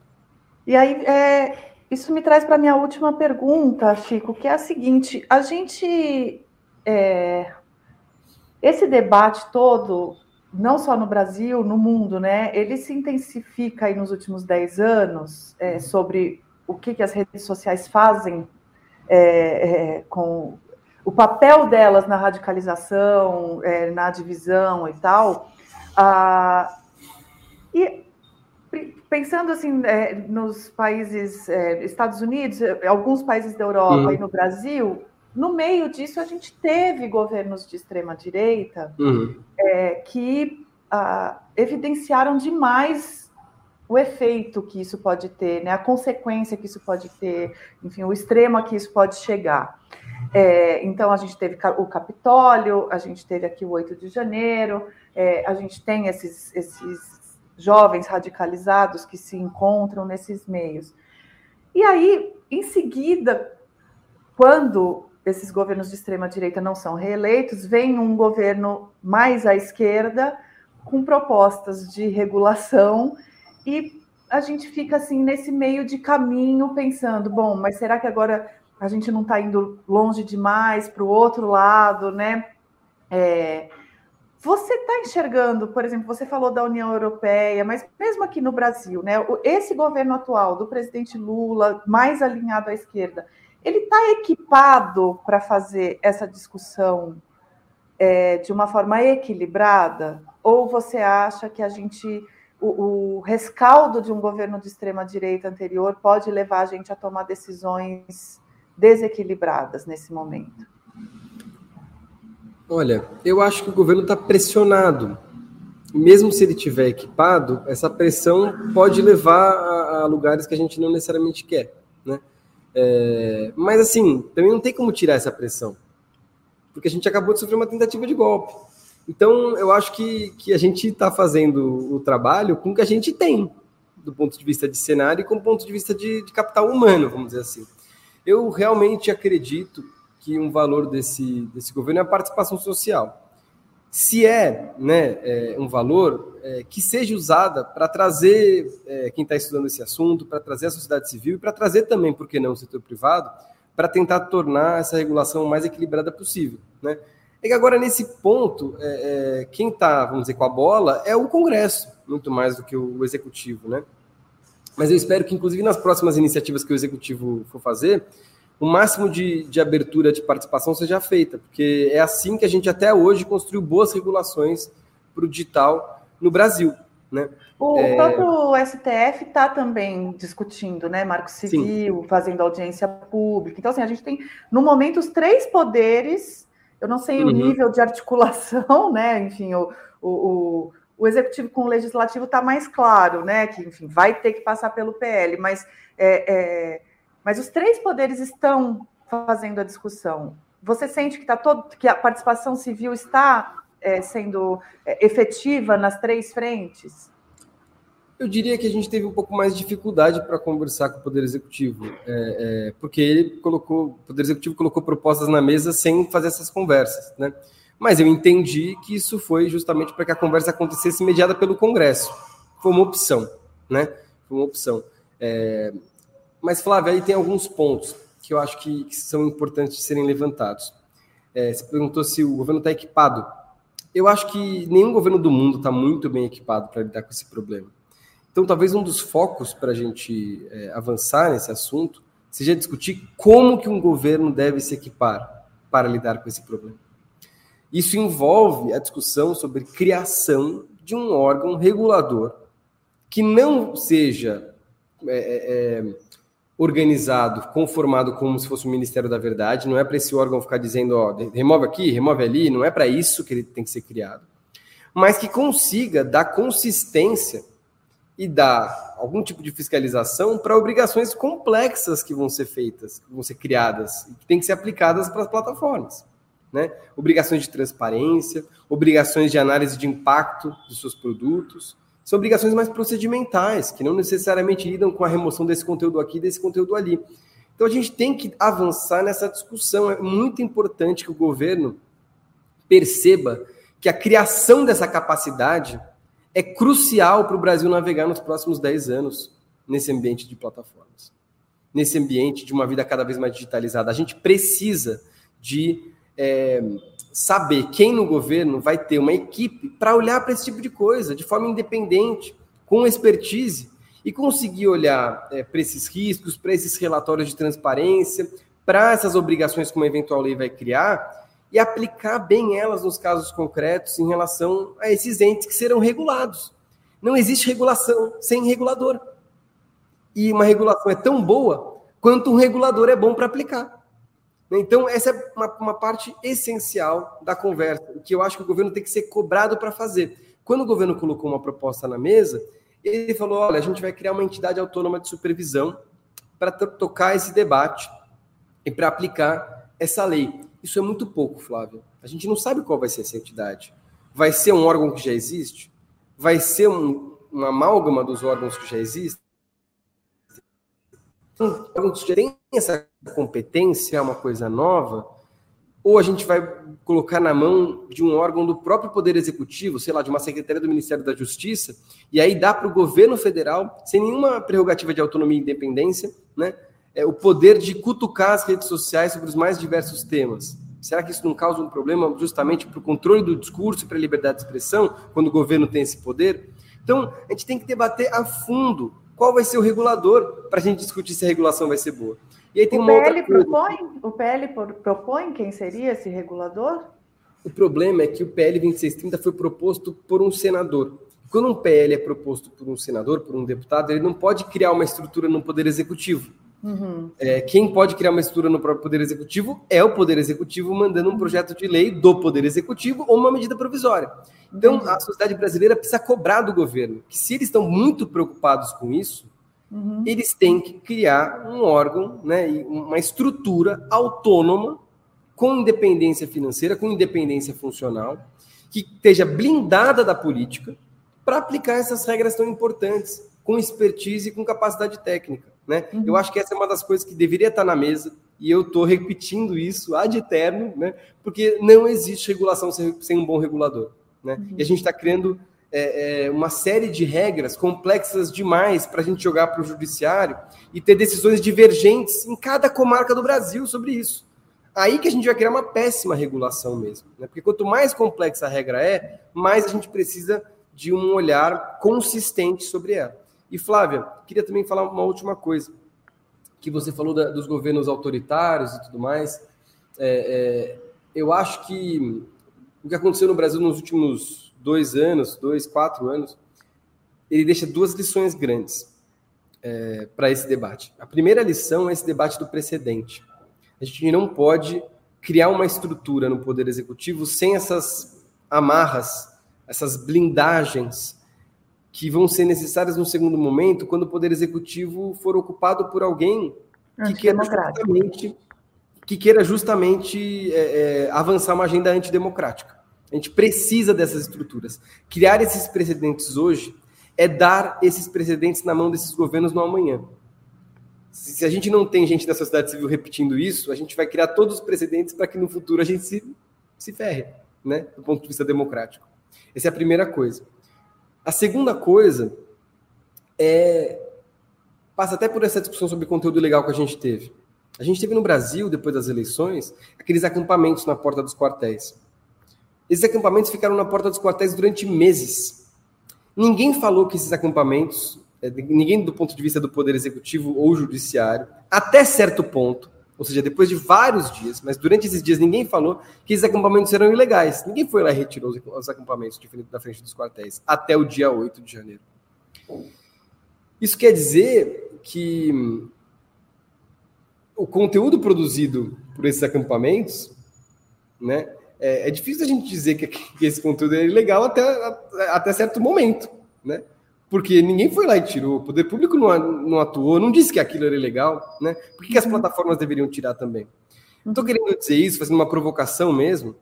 E aí, é, isso me traz para a minha última pergunta, Chico, que é a seguinte: a gente. É, esse debate todo não só no Brasil, no mundo, né? Ele se intensifica aí nos últimos 10 anos sobre o que, que as redes sociais fazem é, é, com o papel delas na radicalização, é, na divisão e tal. Ah, e pensando assim é, nos países, Estados Unidos, alguns países da Europa uhum. e no Brasil, no meio disso, a gente teve governos de extrema direita uhum. que ah, evidenciaram demais o efeito que isso pode ter, né, a consequência que isso pode ter, enfim, o extremo a que isso pode chegar. É, então, a gente teve o Capitólio, a gente teve aqui o 8 de janeiro, é, a gente tem esses, esses jovens radicalizados que se encontram nesses meios. E aí, em seguida, quando esses governos de extrema direita não são reeleitos, vem um governo mais à esquerda com propostas de regulação e a gente fica assim nesse meio de caminho pensando, bom, mas será que agora a gente não está indo longe demais para o outro lado, né? É, você está enxergando, por exemplo, você falou da União Europeia, mas mesmo aqui no Brasil, né? Esse governo atual do presidente Lula, mais alinhado à esquerda, ele está equipado para fazer essa discussão é, de uma forma equilibrada? Ou você acha que a gente, o, o rescaldo de um governo de extrema direita anterior pode levar a gente a tomar decisões desequilibradas nesse momento? Olha, eu acho que o governo está pressionado. Mesmo se ele tiver equipado, essa pressão pode levar a, a lugares que a gente não necessariamente quer, né? É, mas assim, também não tem como tirar essa pressão, porque a gente acabou de sofrer uma tentativa de golpe. Então, eu acho que, que a gente está fazendo o trabalho com o que a gente tem, do ponto de vista de cenário e com o ponto de vista de, de capital humano, vamos dizer assim. Eu realmente acredito que um valor desse, desse governo é a participação social se é, né, é, um valor é, que seja usada para trazer é, quem está estudando esse assunto, para trazer a sociedade civil e para trazer também, por que não, o setor privado, para tentar tornar essa regulação mais equilibrada possível. Né? É que agora, nesse ponto, é, é, quem está, vamos dizer, com a bola é o Congresso, muito mais do que o Executivo. Né? Mas eu espero que, inclusive, nas próximas iniciativas que o Executivo for fazer, o máximo de, de abertura de participação seja feita, porque é assim que a gente até hoje construiu boas regulações para o digital no Brasil. Né? O é... próprio STF está também discutindo, né, Marco Civil, Sim. fazendo audiência pública. Então, assim, a gente tem, no momento, os três poderes, eu não sei uhum. o nível de articulação, né? Enfim, o, o, o executivo com o legislativo está mais claro, né? Que, enfim, vai ter que passar pelo PL, mas é, é mas os três poderes estão fazendo a discussão. Você sente que, tá todo, que a participação civil está é, sendo é, efetiva nas três frentes? Eu diria que a gente teve um pouco mais de dificuldade para conversar com o Poder Executivo, é, é, porque ele colocou, o Poder Executivo colocou propostas na mesa sem fazer essas conversas, né? Mas eu entendi que isso foi justamente para que a conversa acontecesse mediada pelo Congresso. Foi uma opção, né? Foi uma opção. É, mas, Flávia, aí tem alguns pontos que eu acho que, que são importantes de serem levantados. É, você perguntou se o governo está equipado. Eu acho que nenhum governo do mundo está muito bem equipado para lidar com esse problema. Então, talvez um dos focos para a gente é, avançar nesse assunto seja discutir como que um governo deve se equipar para lidar com esse problema. Isso envolve a discussão sobre criação de um órgão regulador que não seja é, é, organizado, conformado como se fosse o Ministério da Verdade, não é para esse órgão ficar dizendo, ó, remove aqui, remove ali, não é para isso que ele tem que ser criado, mas que consiga dar consistência e dar algum tipo de fiscalização para obrigações complexas que vão ser feitas, que vão ser criadas e que têm que ser aplicadas para as plataformas. Né? Obrigações de transparência, obrigações de análise de impacto dos seus produtos, são obrigações mais procedimentais, que não necessariamente lidam com a remoção desse conteúdo aqui, desse conteúdo ali. Então a gente tem que avançar nessa discussão. É muito importante que o governo perceba que a criação dessa capacidade é crucial para o Brasil navegar nos próximos 10 anos nesse ambiente de plataformas, nesse ambiente de uma vida cada vez mais digitalizada. A gente precisa de é, saber quem no governo vai ter uma equipe para olhar para esse tipo de coisa de forma independente, com expertise e conseguir olhar é, para esses riscos, para esses relatórios de transparência, para essas obrigações que uma eventual lei vai criar e aplicar bem elas nos casos concretos em relação a esses entes que serão regulados. Não existe regulação sem regulador. E uma regulação é tão boa quanto um regulador é bom para aplicar. Então, essa é uma, uma, parte essencial da conversa, que eu acho que o governo tem que ser cobrado para fazer. Quando o governo colocou uma proposta na mesa, ele falou: olha, a gente vai criar uma entidade autônoma de supervisão para tocar esse debate e para aplicar essa lei. Isso é muito pouco, Flávio. A gente não sabe qual vai ser essa entidade. Vai ser um órgão que já existe? Vai ser um, uma amálgama dos órgãos que já existem? Um órgão que tem essa competência, é uma coisa nova? Ou a gente vai colocar na mão de um órgão do próprio Poder Executivo, sei lá, de uma secretaria do Ministério da Justiça, e aí dá para o governo federal, sem nenhuma prerrogativa de autonomia e independência, né? É, o poder de cutucar as redes sociais sobre os mais diversos temas. Será que isso não causa um problema justamente para o controle do discurso e para a liberdade de expressão, quando o governo tem esse poder? Então, a gente tem que debater a fundo qual vai ser o regulador para a gente discutir se a regulação vai ser boa. E aí tem o uma PL outra propõe, o PL propõe quem seria esse regulador? O problema é que o PL 2630 foi proposto por um senador. Quando um PL é proposto por um senador, por um deputado, ele não pode criar uma estrutura no Poder Executivo. Uhum. É, quem pode criar uma estrutura no próprio Poder Executivo é o Poder Executivo mandando um projeto de lei do Poder Executivo ou uma medida provisória. Então, uhum. a sociedade brasileira precisa cobrar do governo que, se eles estão muito preocupados com isso, uhum. eles têm que criar um órgão, né, uma estrutura autônoma, com independência financeira, com independência funcional, que esteja blindada da política para aplicar essas regras tão importantes, com expertise e com capacidade técnica. Né? Uhum. Eu acho que essa é uma das coisas que deveria estar na mesa, e eu estou repetindo isso ad eterno, né? porque não existe regulação sem, sem um bom regulador. Né? Uhum. E a gente está criando é, é, uma série de regras complexas demais para a gente jogar para o judiciário e ter decisões divergentes em cada comarca do Brasil sobre isso. Aí que a gente vai criar uma péssima regulação mesmo. Né? Porque quanto mais complexa a regra é, mais a gente precisa de um olhar consistente sobre ela. E Flávia, queria também falar uma última coisa, que você falou da, dos governos autoritários e tudo mais. É, é, eu acho que o que aconteceu no Brasil nos últimos dois anos, dois, quatro anos, ele deixa duas lições grandes é, para esse debate. A primeira lição é esse debate do precedente. A gente não pode criar uma estrutura no Poder Executivo sem essas amarras, essas blindagens que vão ser necessárias no segundo momento, quando o Poder Executivo for ocupado por alguém que queira justamente, que queira justamente é, é, avançar uma agenda antidemocrática. A gente precisa dessas estruturas. Criar esses precedentes hoje é dar esses precedentes na mão desses governos no amanhã. Se a gente não tem gente da sociedade civil repetindo isso, a gente vai criar todos os precedentes para que no futuro a gente se, se ferre, né, do ponto de vista democrático. Essa é a primeira coisa. A segunda coisa é passa até por essa discussão sobre conteúdo legal que a gente teve. A gente teve no Brasil, depois das eleições, aqueles acampamentos na porta dos quartéis. Esses acampamentos ficaram na porta dos quartéis durante meses. Ninguém falou que esses acampamentos, é, ninguém do ponto de vista do Poder Executivo ou Judiciário, até certo ponto, ou seja, depois de vários dias, mas durante esses dias ninguém falou que esses acampamentos eram ilegais. Ninguém foi lá e retirou os acampamentos da frente dos quartéis, até o dia 8 de janeiro. Isso quer dizer que o conteúdo produzido por esses acampamentos, né, é, é difícil a gente dizer que, que, esse conteúdo é ilegal até, até certo momento, né? Porque ninguém foi lá e tirou, o poder público não, não atuou, não disse que aquilo era ilegal, né? Por que, que as uhum. plataformas deveriam tirar também? Não estou querendo dizer isso, fazendo uma provocação mesmo,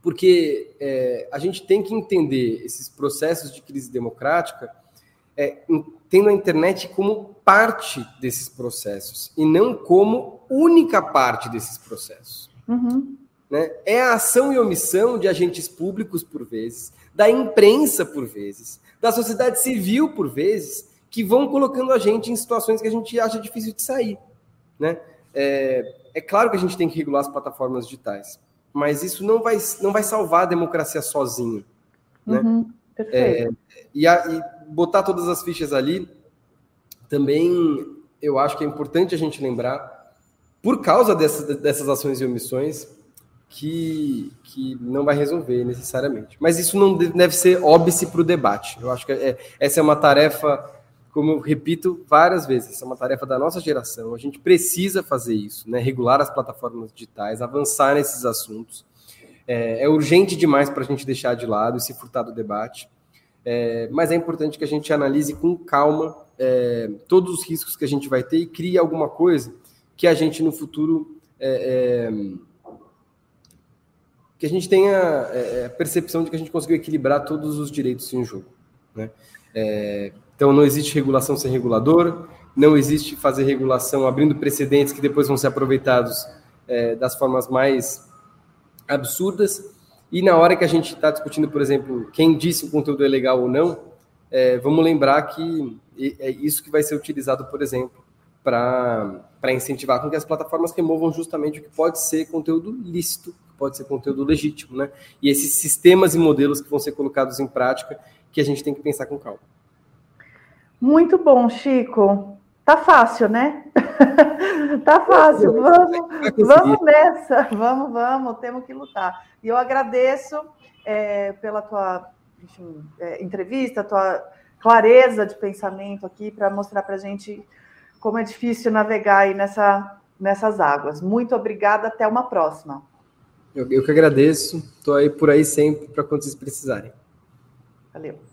porque é, a gente tem que entender esses processos de crise democrática é, tendo a internet como parte desses processos e não como única parte desses processos. Uhum. Né? É a ação e omissão de agentes públicos, por vezes, da imprensa, por vezes, da sociedade civil, por vezes, que vão colocando a gente em situações que a gente acha difícil de sair. Né? É, é claro que a gente tem que regular as plataformas digitais, mas isso não vai, não vai salvar a democracia sozinho. Né? Uhum, é, e, a, e botar todas as fichas ali, também eu acho que é importante a gente lembrar, por causa dessas, dessas ações e omissões, que, que não vai resolver necessariamente. Mas isso não deve ser óbice para o debate. Eu acho que é, essa é uma tarefa, como eu repito várias vezes, essa é uma tarefa da nossa geração. A gente precisa fazer isso, né? regular as plataformas digitais, avançar nesses assuntos. É, é urgente demais para a gente deixar de lado e se furtar do debate. É, mas é importante que a gente analise com calma é, todos os riscos que a gente vai ter e crie alguma coisa que a gente no futuro é, é que a gente tenha é, é, a percepção de que a gente conseguiu equilibrar todos os direitos em jogo. Né? É, então, não existe regulação sem regulador, não existe fazer regulação abrindo precedentes que depois vão ser aproveitados é, das formas mais absurdas. E na hora que a gente está discutindo, por exemplo, quem disse o conteúdo é legal ou não, é, vamos lembrar que é isso que vai ser utilizado, por exemplo, para incentivar com que as plataformas removam justamente o que pode ser conteúdo lícito pode ser conteúdo legítimo, né? E esses sistemas e modelos que vão ser colocados em prática que a gente tem que pensar com calma. Muito bom, Chico. Tá fácil, né? tá fácil. Vamos, vamos nessa. Vamos, vamos. Temos que lutar. E eu agradeço é, pela tua enfim, é, entrevista, tua clareza de pensamento aqui para mostrar para a gente como é difícil navegar aí nessa, nessas águas. Muito obrigada. Até uma próxima. Eu, eu que agradeço. Estou aí por aí sempre para quando vocês precisarem. Valeu.